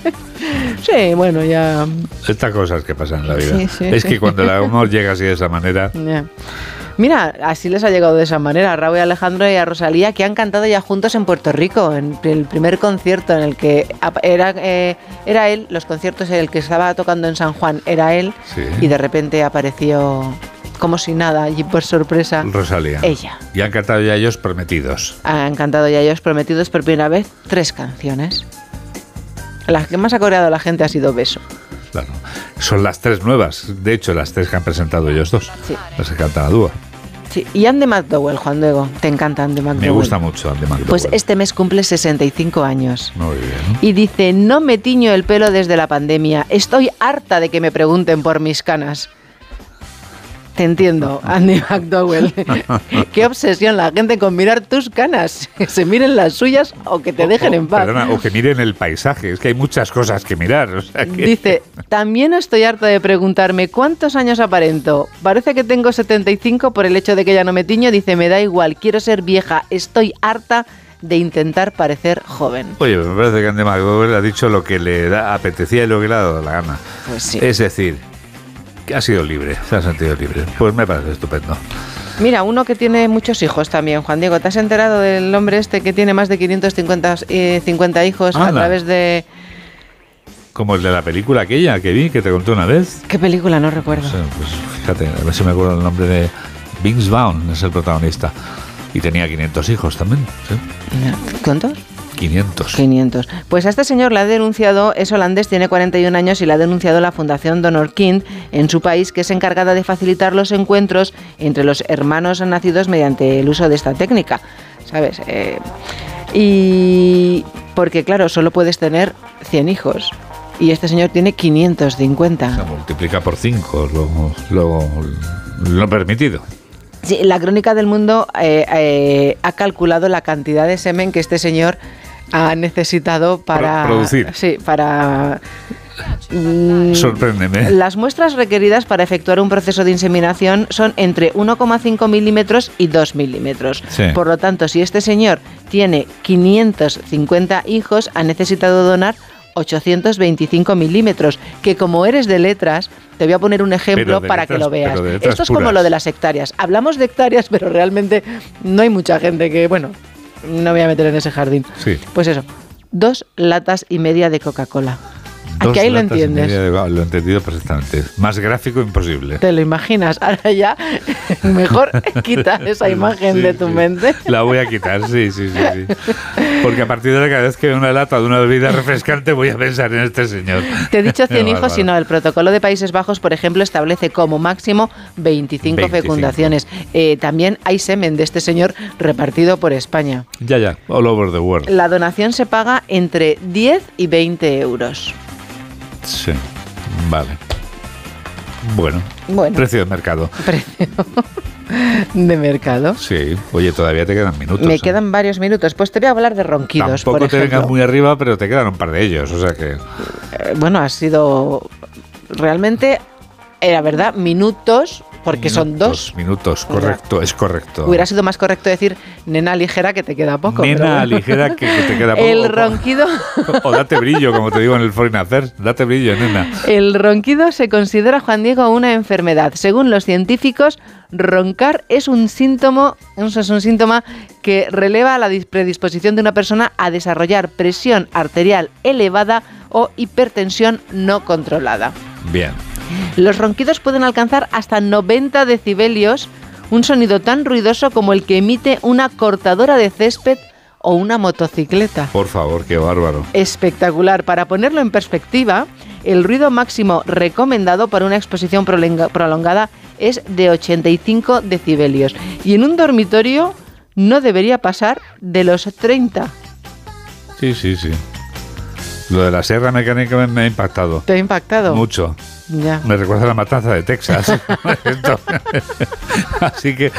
sí, bueno, ya. Estas cosas que pasan en la vida. Sí, sí. Es que cuando el amor llega así de esa manera. Mira, así les ha llegado de esa manera a Raúl y Alejandro y a Rosalía, que han cantado ya juntos en Puerto Rico, en el primer concierto en el que era, eh, era él, los conciertos en el que estaba tocando en San Juan era él, Sí. y de repente apareció como si nada, y por sorpresa, Rosalía. ella. Y han cantado ya ellos prometidos. Han cantado ya ellos prometidos por primera vez tres canciones. Las que más ha coreado la gente ha sido Beso. Claro. Son las tres nuevas. De hecho, las tres que han presentado ellos dos. Sí. Las que canta la dúa. Sí. Y Andy McDowell, Juan Diego, te encanta Andy McDowell. Me gusta mucho Andy McDowell. Pues este mes cumple 65 años. Muy bien. Y dice, no me tiño el pelo desde la pandemia. Estoy harta de que me pregunten por mis canas. Te entiendo, Andy McDowell. Qué obsesión la gente con mirar tus canas. Que se miren las suyas o que te dejen en paz. Perdona, o que miren el paisaje. Es que hay muchas cosas que mirar. o sea que- Dice, también estoy harta de preguntarme cuántos años aparento. Parece que tengo 75 por el hecho de que ya no me tiño. Dice, me da igual, quiero ser vieja. Estoy harta de intentar parecer joven. Oye, me parece que Andy McDowell ha dicho lo que le da, apetecía y lo que le ha dado la gana. Pues sí. Es decir, ha sido libre, se ha sentido libre. Pues me parece estupendo. Mira, uno que tiene muchos hijos también, Juan Diego. ¿Te has enterado del hombre este que tiene más de 550 eh, 50 hijos a través de... Como el de la película aquella que vi, que te conté una vez. ¿Qué película? No recuerdo. Pues fíjate, a ver si me acuerdo el nombre de Vince Vaughn, es el protagonista. Y tenía 500 hijos también. ¿sí? ¿Cuántos? 500. 500. Pues a este señor le ha denunciado, es holandés, tiene 41 años y le ha denunciado la Fundación Donor Kind en su país, que es encargada de facilitar los encuentros entre los hermanos nacidos mediante el uso de esta técnica. ¿Sabes? Eh, y porque, claro, solo puedes tener 100 hijos. Y este señor tiene 550. Se multiplica por 5 luego, luego lo permitido. Sí, la Crónica del Mundo eh, eh, ha calculado la cantidad de semen que este señor ha necesitado para Pro- producir. Sí, para mm, Sorpréndeme. Las muestras requeridas para efectuar un proceso de inseminación son entre 1,5 milímetros y 2 milímetros. Sí. Por lo tanto, si este señor tiene 550 hijos, ha necesitado donar 825 milímetros, que como eres de letras, te voy a poner un ejemplo para que lo veas. Esto es como lo de las hectáreas. Hablamos de hectáreas, pero realmente no hay mucha gente que, bueno, no me voy a meter en ese jardín. Sí. Pues eso, dos latas y media de Coca-Cola. Dos Aquí ahí lo entiendes. de- lo he entendido perfectamente. Más gráfico imposible. Te lo imaginas. Ahora ya, mejor quita esa imagen Sí, de tu sí. mente. La voy a quitar, sí, sí, sí, sí. Porque a partir de ahora, cada vez que veo una lata de una bebida refrescante, voy a pensar en este señor. Te he dicho 100 Qué hijos, sino el protocolo de Países Bajos, por ejemplo, establece como máximo 25, 25. fecundaciones. Eh, también hay semen de este señor repartido por España. Ya, ya, all over the world. La donación se paga entre 10 y 20 euros. Sí, vale. Bueno, Bueno. precio de mercado. Precio de mercado. Sí, oye, todavía te quedan minutos. Me ¿eh? quedan varios minutos. Pues te voy a hablar de ronquidos, Tampoco por te vengas muy arriba, pero te quedan un par de ellos, o sea que... Eh, bueno, ha sido realmente, la verdad, minutos, porque son dos. Minutos, correcto, es correcto. Hubiera sido más correcto decir nena ligera que te queda poco. pero Nena bueno. ligera que, que te queda poco. El ronquido, O date brillo, como te digo en el Foreign Affairs. Date brillo, nena. el ronquido se considera, Juan Diego, una enfermedad. Según los científicos, roncar es un síntoma, es un síntoma que releva la dis- predisposición de una persona a desarrollar presión arterial elevada o hipertensión no controlada. Bien. Los ronquidos pueden alcanzar hasta 90 decibelios, un sonido tan ruidoso como el que emite una cortadora de césped o una motocicleta. Por favor, qué bárbaro. Espectacular. Para ponerlo en perspectiva, el ruido máximo recomendado para una exposición prolonga- prolongada es de 85 decibelios. Y en un dormitorio no debería pasar de los 30. Sí, sí, sí. Lo de la sierra mecánica me, ha impactado. ¿Te ha impactado? Mucho. Ya. Me recuerda a la matanza de Texas. Así que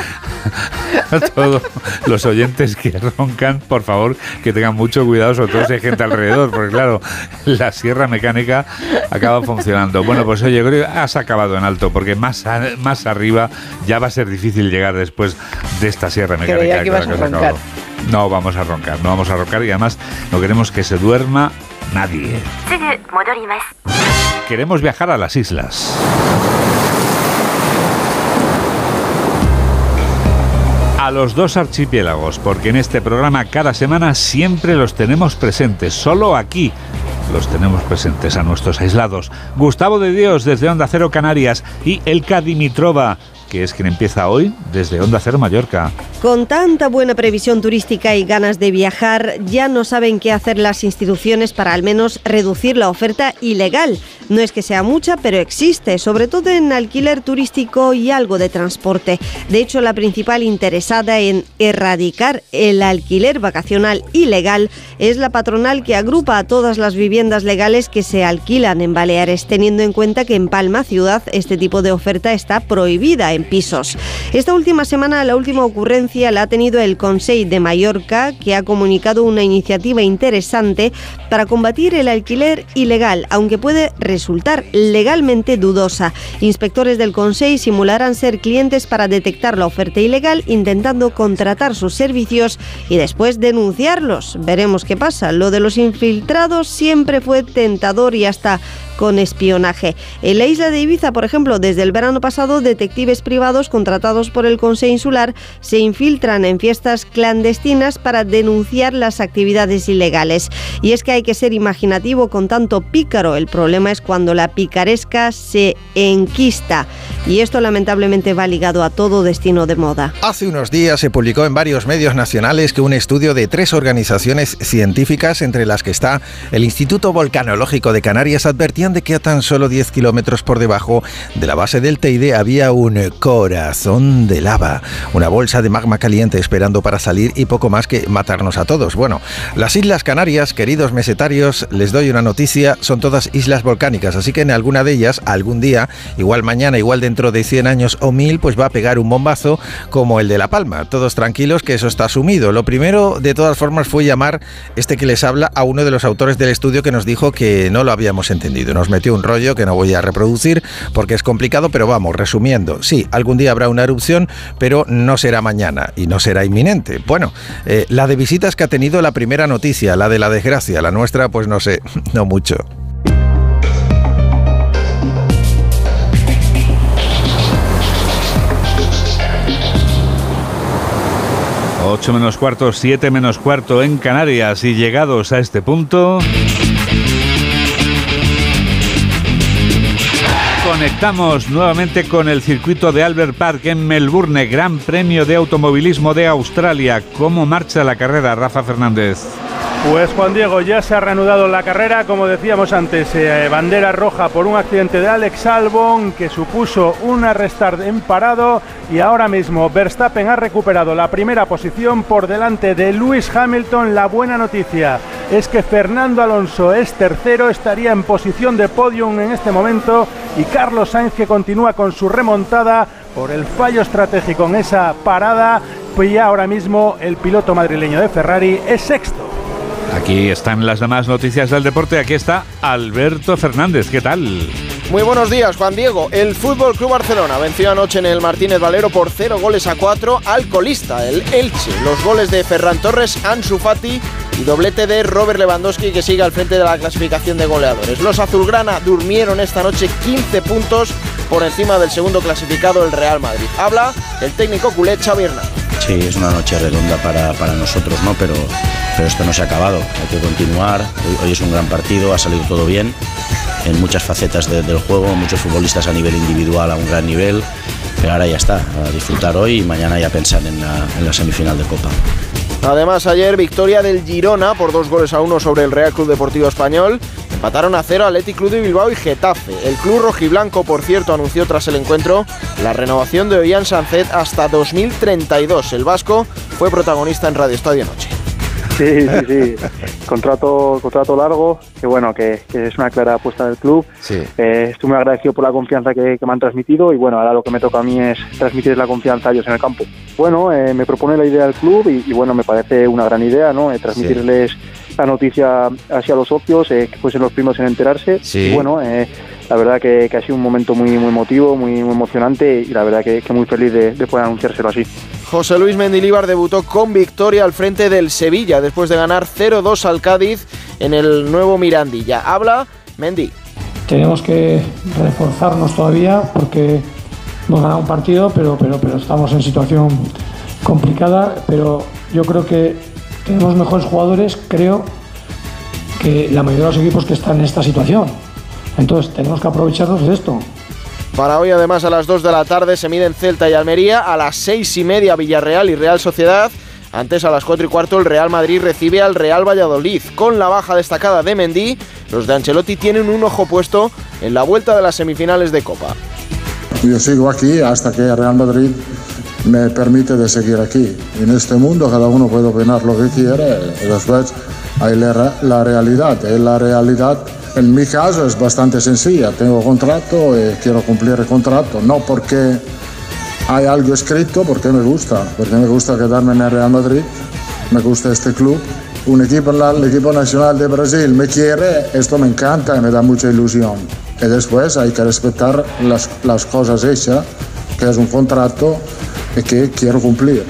a todos los oyentes que roncan, por favor, que tengan mucho cuidado, sobre todo si hay gente alrededor, porque claro, la sierra mecánica acaba funcionando. Bueno, pues oye, creo que has acabado en alto, porque más, a- más arriba ya va a ser difícil llegar después de esta sierra mecánica. Creía que ibas la a roncar. No vamos a roncar, no vamos a roncar y además no queremos que se duerma Nadie. Queremos viajar a las islas. A los dos archipiélagos, porque en este programa cada semana siempre los tenemos presentes, solo aquí los tenemos presentes a nuestros aislados. Gustavo de Dios desde Onda Cero Canarias y Elka Dimitrova que es quien empieza hoy desde Onda Cero Mallorca. Con tanta buena previsión turística y ganas de viajar, ya no saben qué hacer las instituciones para al menos reducir la oferta ilegal. No es que sea mucha, pero existe, sobre todo en alquiler turístico y algo de transporte. De hecho, la principal interesada en erradicar el alquiler vacacional ilegal es la patronal que agrupa a todas las viviendas legales que se alquilan en Baleares, teniendo en cuenta que en Palma ciudad este tipo de oferta está prohibida en pisos. Esta última semana la última ocurrencia la ha tenido el Consejo de Mallorca, que ha comunicado una iniciativa interesante para combatir el alquiler ilegal, aunque puede resultar legalmente dudosa. Inspectores del Consejo simularán ser clientes para detectar la oferta ilegal, intentando contratar sus servicios y después denunciarlos. Veremos qué pasa. Lo de los infiltrados siempre fue tentador y hasta con espionaje. En la isla de Ibiza, por ejemplo, desde el verano pasado, detectives privados contratados por el Consejo Insular se infiltran en fiestas clandestinas para denunciar las actividades ilegales. Y es que hay que ser imaginativo con tanto pícaro. El problema es cuando la picaresca se enquista. Y esto lamentablemente va ligado a todo destino de moda. Hace unos días se publicó en varios medios nacionales que un estudio de tres organizaciones científicas, entre las que está el Instituto Volcanológico de Canarias, de que a tan solo 10 kilómetros por debajo de la base del Teide había un corazón de lava, una bolsa de magma caliente esperando para salir y poco más que matarnos a todos. Bueno, las Islas Canarias, queridos mesetarios, les doy una noticia, son todas islas volcánicas, así que en alguna de ellas, algún día, igual mañana, igual dentro de 100 años o 1000, pues va a pegar un bombazo como el de La Palma. Todos tranquilos que eso está asumido. Lo primero, de todas formas, fue llamar este que les habla a uno de los autores del estudio que nos dijo que no lo habíamos entendido. Nos metió un rollo que no voy a reproducir porque es complicado, pero vamos, resumiendo, sí, algún día habrá una erupción, pero no será mañana y no será inminente. Bueno, eh, la de visitas que ha tenido la primera noticia, la de la desgracia, la nuestra, pues no sé, no mucho. 8 menos cuarto, 7 menos cuarto en Canarias y llegados a este punto... Conectamos nuevamente con el circuito de Albert Park en Melbourne, Gran Premio de Automovilismo de Australia. ¿Cómo marcha la carrera, Rafa Fernández? Pues Juan Diego, ya se ha reanudado la carrera, como decíamos antes, eh, bandera roja por un accidente de Alex Albon que supuso un restart en parado y ahora mismo Verstappen ha recuperado la primera posición por delante de Lewis Hamilton. La buena noticia es que Fernando Alonso es tercero, estaría en posición de podium en este momento y Carlos Sainz que continúa con su remontada por el fallo estratégico en esa parada, ya ahora mismo el piloto madrileño de Ferrari es sexto. Aquí están las demás noticias del deporte. Aquí está Alberto Fernández. ¿Qué tal? Muy buenos días, Juan Diego. El Fútbol Club Barcelona venció anoche en el Martínez Valero por 0 goles a 4 al colista, el Elche. Los goles de Ferran Torres, Ansu Fati y doblete de Robert Lewandowski que sigue al frente de la clasificación de goleadores. Los azulgrana durmieron esta noche 15 puntos por encima del segundo clasificado, el Real Madrid. Habla el técnico culé Xavi Hernández. Sí, es una noche redonda para, para nosotros, ¿no? Pero, pero esto no se ha acabado, hay que continuar. Hoy, es un gran partido, ha salido todo bien en muchas facetas del juego, muchos futbolistas a nivel individual a un gran nivel. Pero ahora ya está, a disfrutar hoy y mañana ya pensar en la, semifinal de Copa. Además, ayer victoria del Girona por dos goles a uno sobre el Real Club Deportivo Español. Empataron a cero Athletic Club de Bilbao y Getafe. El club rojiblanco, por cierto, anunció tras el encuentro la renovación de Ollán Sancet hasta 2032. El vasco fue protagonista en Radio Estadio Noche. Sí, sí, sí. contrato, contrato largo, que bueno, que, es una clara apuesta del club. Eh, estoy muy agradecido por la confianza que, me han transmitido y bueno, ahora lo que me toca a mí es transmitir la confianza a ellos en el campo. Bueno, eh, me propone la idea del club y, bueno, me parece una gran idea, ¿no? Eh, transmitirles la noticia hacia los socios, que fuesen los primeros en enterarse. Y bueno, la verdad que, ha sido un momento muy, muy emotivo, muy, emocionante y la verdad que, que muy feliz de, de poder anunciárselo así. José Luis Mendilíbar debutó con victoria al frente del Sevilla después de ganar 0-2 al Cádiz en el nuevo Mirandilla. Habla Mendy. Tenemos que reforzarnos todavía porque hemos ganado un partido, pero, pero, pero estamos en situación complicada. Pero yo creo que tenemos mejores jugadores, creo, que la mayoría de los equipos que están en esta situación. Entonces tenemos que aprovecharnos de esto. Para hoy, además, a las 2 de la tarde se miden Celta y Almería. A las 6 y media, Villarreal y Real Sociedad. Antes, a las 4 y cuarto, el Real Madrid recibe al Real Valladolid. Con la baja destacada de Mendy, los de Ancelotti tienen un ojo puesto en la vuelta de las semifinales de Copa. Yo sigo aquí hasta que el Real Madrid me permite de seguir aquí. En este mundo cada uno puede opinar lo que quiera y después hay la, la realidad. Y la realidad en mi caso es bastante sencilla, tengo contrato y quiero cumplir el contrato, no porque hay algo escrito, porque me gusta, porque me gusta quedarme en el Real Madrid, me gusta este club, un equipo, el equipo nacional de Brasil me quiere, esto me encanta y me da mucha ilusión. Y después hay que respetar las, las cosas hechas, que es un contrato y que quiero cumplir.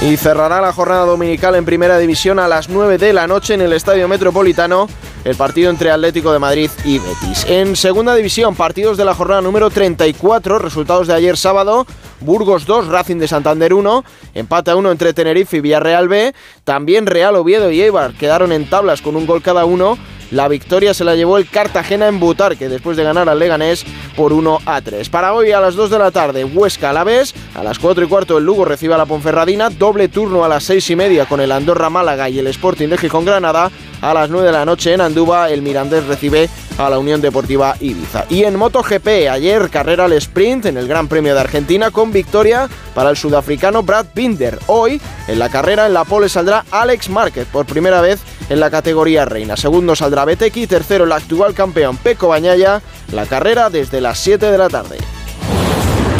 Y cerrará la jornada dominical en primera división a las 9 de la noche en el Estadio Metropolitano el partido entre Atlético de Madrid y Betis. En segunda división, partidos de la jornada número 34, resultados de ayer sábado. Burgos 2, Racing de Santander 1, empate a 1 entre Tenerife y Villarreal B. También Real Oviedo y Eibar quedaron en tablas con un gol cada uno. La victoria se la llevó el Cartagena en Butarque después de ganar al Leganés por 1 a 3. Para hoy a las 2 de la tarde, Huesca a la vez. A las 4 y cuarto, el Lugo recibe a la Ponferradina. Doble turno a las 6 y media con el Andorra Málaga y el Sporting de Gijón Granada. A las 9 de la noche en Andúba, el Mirandés recibe a la Unión Deportiva Ibiza. Y en MotoGP, ayer carrera al sprint en el Gran Premio de Argentina con victoria para el sudafricano Brad Binder. Hoy, en la carrera en la pole saldrá Alex Márquez por primera vez en la categoría reina. Segundo saldrá Beteki, tercero el actual campeón Peco Bañaya. La carrera desde las 7 de la tarde.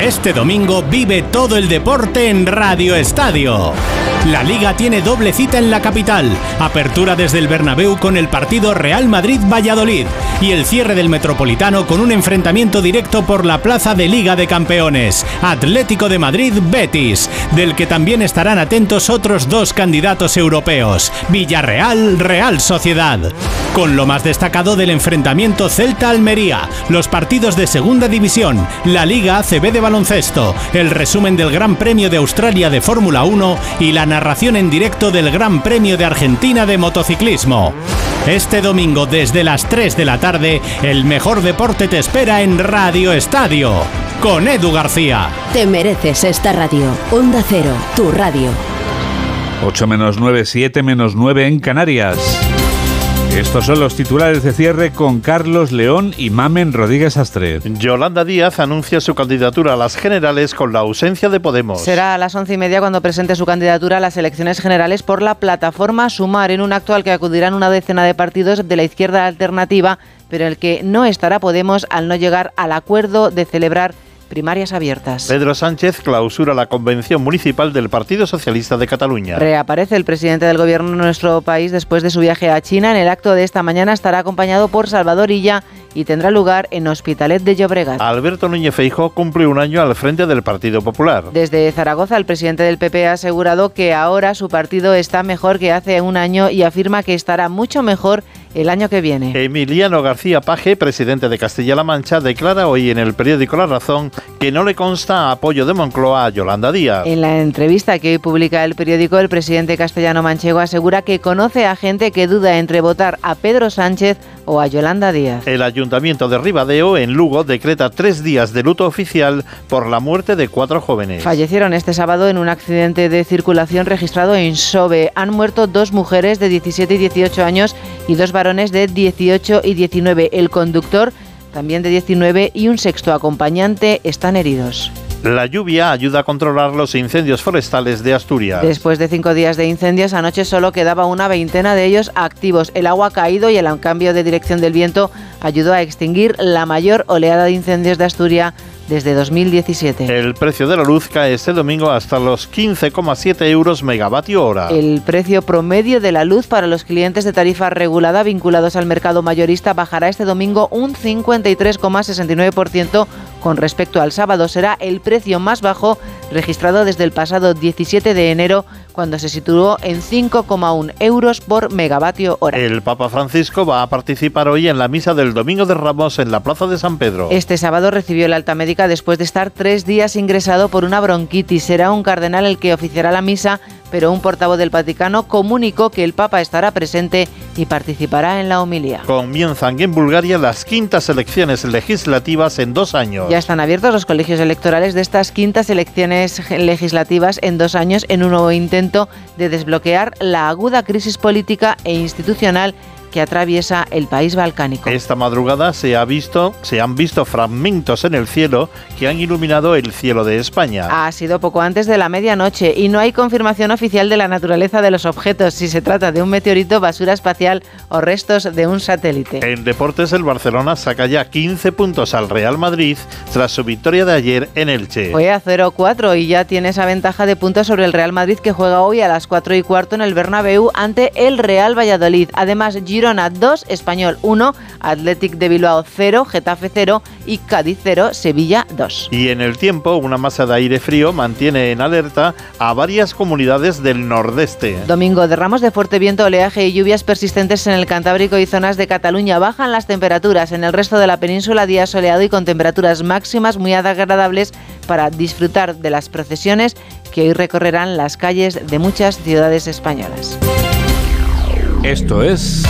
Este domingo vive todo el deporte en Radio Estadio. La liga tiene doble cita en la capital. Apertura desde el Bernabéu con el partido Real Madrid-Valladolid y el cierre del Metropolitano con un enfrentamiento directo por la plaza de Liga de Campeones, Atlético de Madrid-Betis, del que también estarán atentos otros dos candidatos europeos, Villarreal-Real Sociedad. Con lo más destacado del enfrentamiento Celta-Almería, los partidos de Segunda División, la Liga ACB de baloncesto, el resumen del Gran Premio de Australia de Fórmula 1 y la narración en directo del Gran Premio de Argentina de motociclismo. Este domingo desde las 3 de la tarde, el mejor deporte te espera en Radio Estadio, con Edu García. Te mereces esta radio. Onda Cero, tu radio. 8 menos 9, 7 menos 9 en Canarias. Estos son los titulares de cierre con Carlos León y Mamen Rodríguez Astre. Yolanda Díaz anuncia su candidatura a las generales con la ausencia de Podemos. Será a las once y media cuando presente su candidatura a las elecciones generales por la plataforma Sumar, en un acto al que acudirán una decena de partidos de la izquierda alternativa, pero el que no estará Podemos al no llegar al acuerdo de celebrar primarias abiertas. Pedro Sánchez clausura la convención municipal del Partido Socialista de Cataluña. Reaparece el presidente del gobierno en nuestro país después de su viaje a China. En el acto de esta mañana estará acompañado por Salvador Illa y tendrá lugar en Hospitalet de Llobregat. Alberto Núñez Feijóo cumple un año al frente del Partido Popular. Desde Zaragoza, el presidente del PP ha asegurado que ahora su partido está mejor que hace un año y afirma que estará mucho mejor el año que viene. Emiliano García Paje, presidente de Castilla-La Mancha, declara hoy en el periódico La Razón que no le consta apoyo de Moncloa a Yolanda Díaz. En la entrevista que hoy publica el periódico, el presidente castellano manchego asegura que conoce a gente que duda entre votar a Pedro Sánchez o a Yolanda Díaz. El ayuntamiento de Ribadeo, en Lugo, decreta tres días de luto oficial por la muerte de cuatro jóvenes. Fallecieron este sábado en un accidente de circulación registrado en Sobe. Han muerto dos mujeres de 17 y 18 años y dos varones de 18 y 19. El conductor, también de 19, y un sexto acompañante están heridos. La lluvia ayuda a controlar los incendios forestales de Asturias. Después de cinco días de incendios, anoche solo quedaba una veintena de ellos activos. El agua ha caído y el cambio de dirección del viento ayudó a extinguir la mayor oleada de incendios de Asturias desde 2017. El precio de la luz cae este domingo hasta los 15,7 euros megavatio hora. El precio promedio de la luz para los clientes de tarifa regulada vinculados al mercado mayorista bajará este domingo un 53,69% con respecto al sábado. Será el precio más bajo registrado desde el pasado 17 de enero cuando se situó en 5,1 euros por megavatio hora. El Papa Francisco va a participar hoy en la misa del Domingo de Ramos en la Plaza de San Pedro. Este sábado recibió el alta médica después de estar tres días ingresado por una bronquitis. Será un cardenal el que oficiará la misa pero un portavoz del Vaticano comunicó que el Papa estará presente y participará en la homilía. Comienzan en Bulgaria las quintas elecciones legislativas en dos años. Ya están abiertos los colegios electorales de estas quintas elecciones legislativas en dos años en un nuevo intento de desbloquear la aguda crisis política e institucional que atraviesa el país balcánico. Esta madrugada se ha visto, se han visto fragmentos en el cielo que han iluminado el cielo de España. Ha sido poco antes de la medianoche y no hay confirmación oficial de la naturaleza de los objetos, si se trata de un meteorito, basura espacial o restos de un satélite. En deportes el Barcelona saca ya 15 puntos al Real Madrid tras su victoria de ayer en Elche. Fue a 0-4 y ya tiene esa ventaja de puntos sobre el Real Madrid que juega hoy a las 4 y cuarto en el Bernabéu ante el Real Valladolid. Además, Giro Girona 2, Español 1, Athletic de Bilbao 0, Getafe 0 y Cádiz 0, Sevilla 2. Y en el tiempo, una masa de aire frío mantiene en alerta a varias comunidades del nordeste. Domingo de Ramos de fuerte viento, oleaje y lluvias persistentes en el Cantábrico y zonas de Cataluña. Bajan las temperaturas. En el resto de la península, día soleado y con temperaturas máximas muy agradables para disfrutar de las procesiones que hoy recorrerán las calles de muchas ciudades españolas. Esto es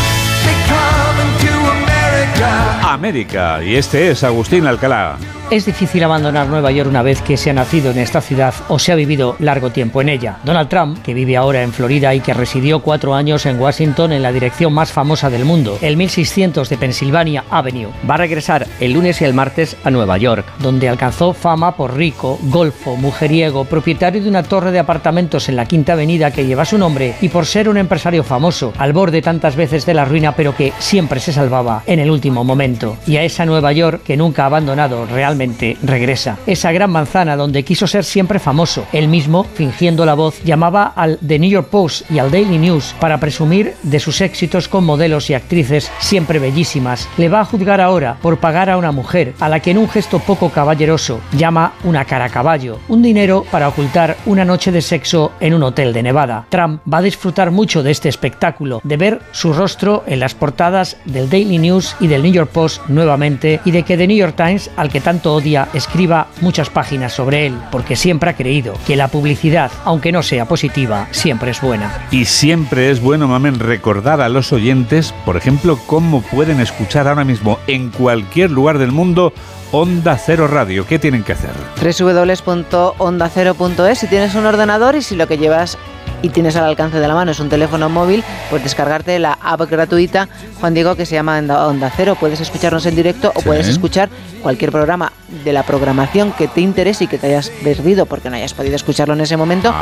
América y este es Agustín Alcalá. Es difícil abandonar Nueva York una vez que se ha nacido en esta ciudad o se ha vivido largo tiempo en ella. Donald Trump, que vive ahora en Florida y que residió cuatro años en Washington en la dirección más famosa del mundo, el 1600 de Pennsylvania Avenue, va a regresar el lunes y el martes a Nueva York, donde alcanzó fama por rico, golfo, mujeriego, propietario de una torre de apartamentos en la Quinta Avenida que lleva su nombre y por ser un empresario famoso, al borde tantas veces de la ruina pero que siempre se salvaba en el último momento. Y a esa Nueva York que nunca ha abandonado realmente regresa. Esa gran manzana donde quiso ser siempre famoso. Él mismo, fingiendo la voz, llamaba al The New York Post y al Daily News para presumir de sus éxitos con modelos y actrices siempre bellísimas. Le va a juzgar ahora por pagar a una mujer a la que en un gesto poco caballeroso llama una cara caballo, un dinero para ocultar una noche de sexo en un hotel de Nevada. Trump va a disfrutar mucho de este espectáculo, de ver su rostro en las portadas del Daily News y del New York Post nuevamente y de que The New York Times, al que tanto odia escriba muchas páginas sobre él, porque siempre ha creído que la publicidad, aunque no sea positiva, siempre es buena. Y siempre es bueno, mamen, recordar a los oyentes, por ejemplo, cómo pueden escuchar ahora mismo en cualquier lugar del mundo Onda Cero Radio. ¿Qué tienen que hacer? www.ondacero.es si tienes un ordenador y si lo que llevas y tienes al alcance de la mano es un teléfono móvil, pues descargarte la app gratuita, Juan Diego, que se llama Onda Cero. Puedes escucharnos en directo o puedes escuchar cualquier programa de la programación que te interese y que te hayas perdido porque no hayas podido escucharlo en ese momento.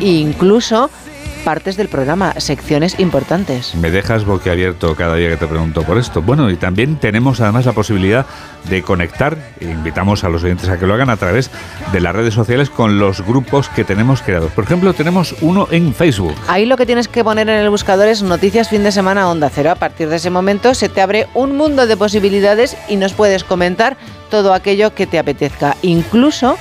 E incluso partes del programa, secciones importantes. Me dejas boquiabierto cada día que te pregunto por esto. Bueno, y también tenemos además la posibilidad de conectar, e invitamos a los oyentes a que lo hagan a través de las redes sociales con los grupos que tenemos creados. Por ejemplo, tenemos uno en Facebook. Ahí lo que tienes que poner en el buscador es Noticias Fin de Semana Onda Cero. A partir de ese momento se te abre un mundo de posibilidades y nos puedes comentar todo aquello que te apetezca. Incluso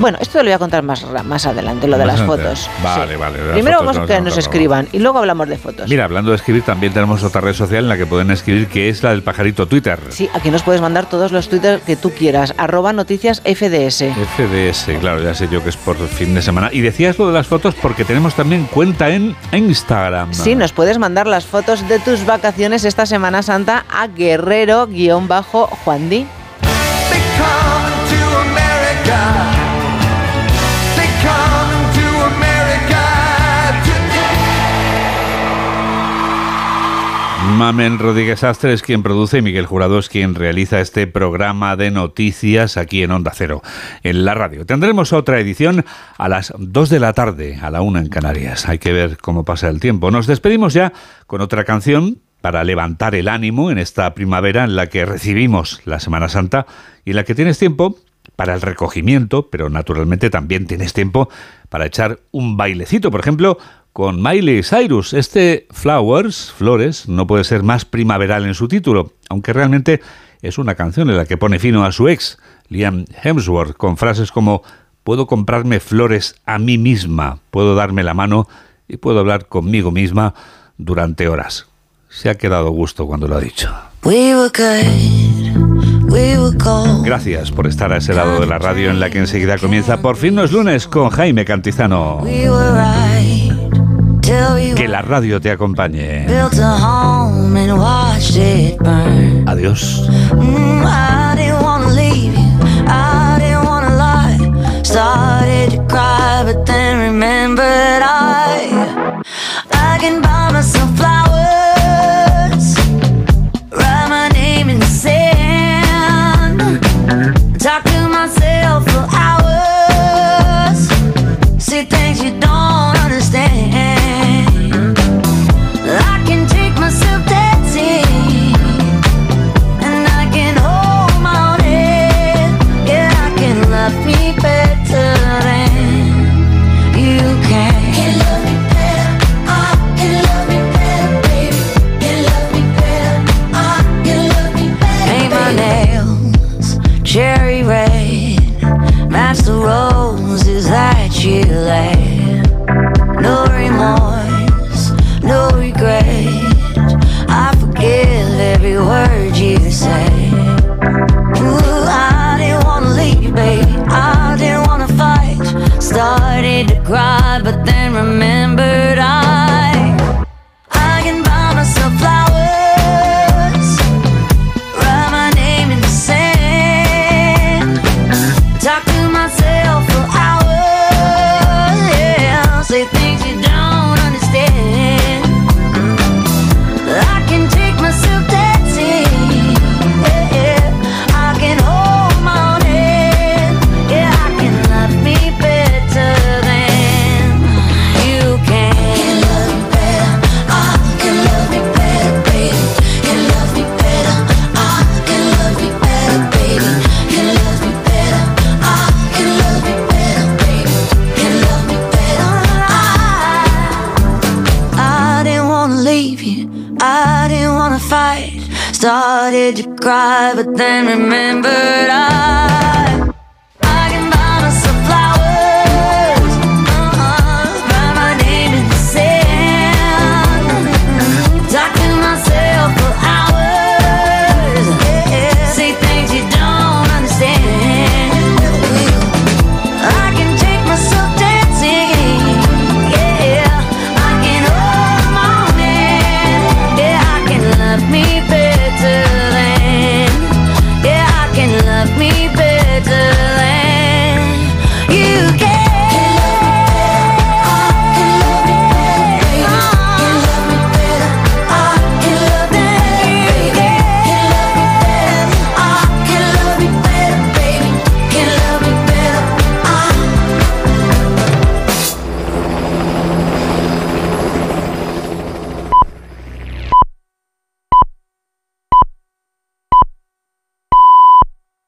bueno, esto lo voy a contar más, más adelante, lo de las fotos. Vale, vale. Primero vamos a que nos escriban y luego hablamos de fotos. Mira, hablando de escribir, también tenemos otra red social en la que pueden escribir, que es la del pajarito Twitter. Sí, aquí nos puedes mandar todos los Twitter que tú quieras. Arroba noticias FDS. FDS, claro, ya sé yo que es por fin de semana. Y decías lo de las fotos porque tenemos también cuenta en Instagram. Sí, nos puedes mandar las fotos de tus vacaciones esta Semana Santa a guerrero-juan Mamen Rodríguez Astre es quien produce y Miguel Jurado es quien realiza este programa de noticias aquí en Onda Cero, en la radio. Tendremos otra edición a las 2 de la tarde, a la 1 en Canarias. Hay que ver cómo pasa el tiempo. Nos despedimos ya con otra canción para levantar el ánimo en esta primavera en la que recibimos la Semana Santa y en la que tienes tiempo para el recogimiento, pero naturalmente también tienes tiempo para echar un bailecito, por ejemplo, con Miley Cyrus. Este Flowers, Flores, no puede ser más primaveral en su título, aunque realmente es una canción en la que pone fino a su ex, Liam Hemsworth, con frases como puedo comprarme flores a mí misma, puedo darme la mano y puedo hablar conmigo misma durante horas. Se ha quedado gusto cuando lo ha dicho. Gracias por estar a ese lado de la radio en la que enseguida comienza Por fin no es lunes con Jaime Cantizano. Que la radio te acompañe. Adiós. Started to cry, but then remembered I I can buy myself cry, but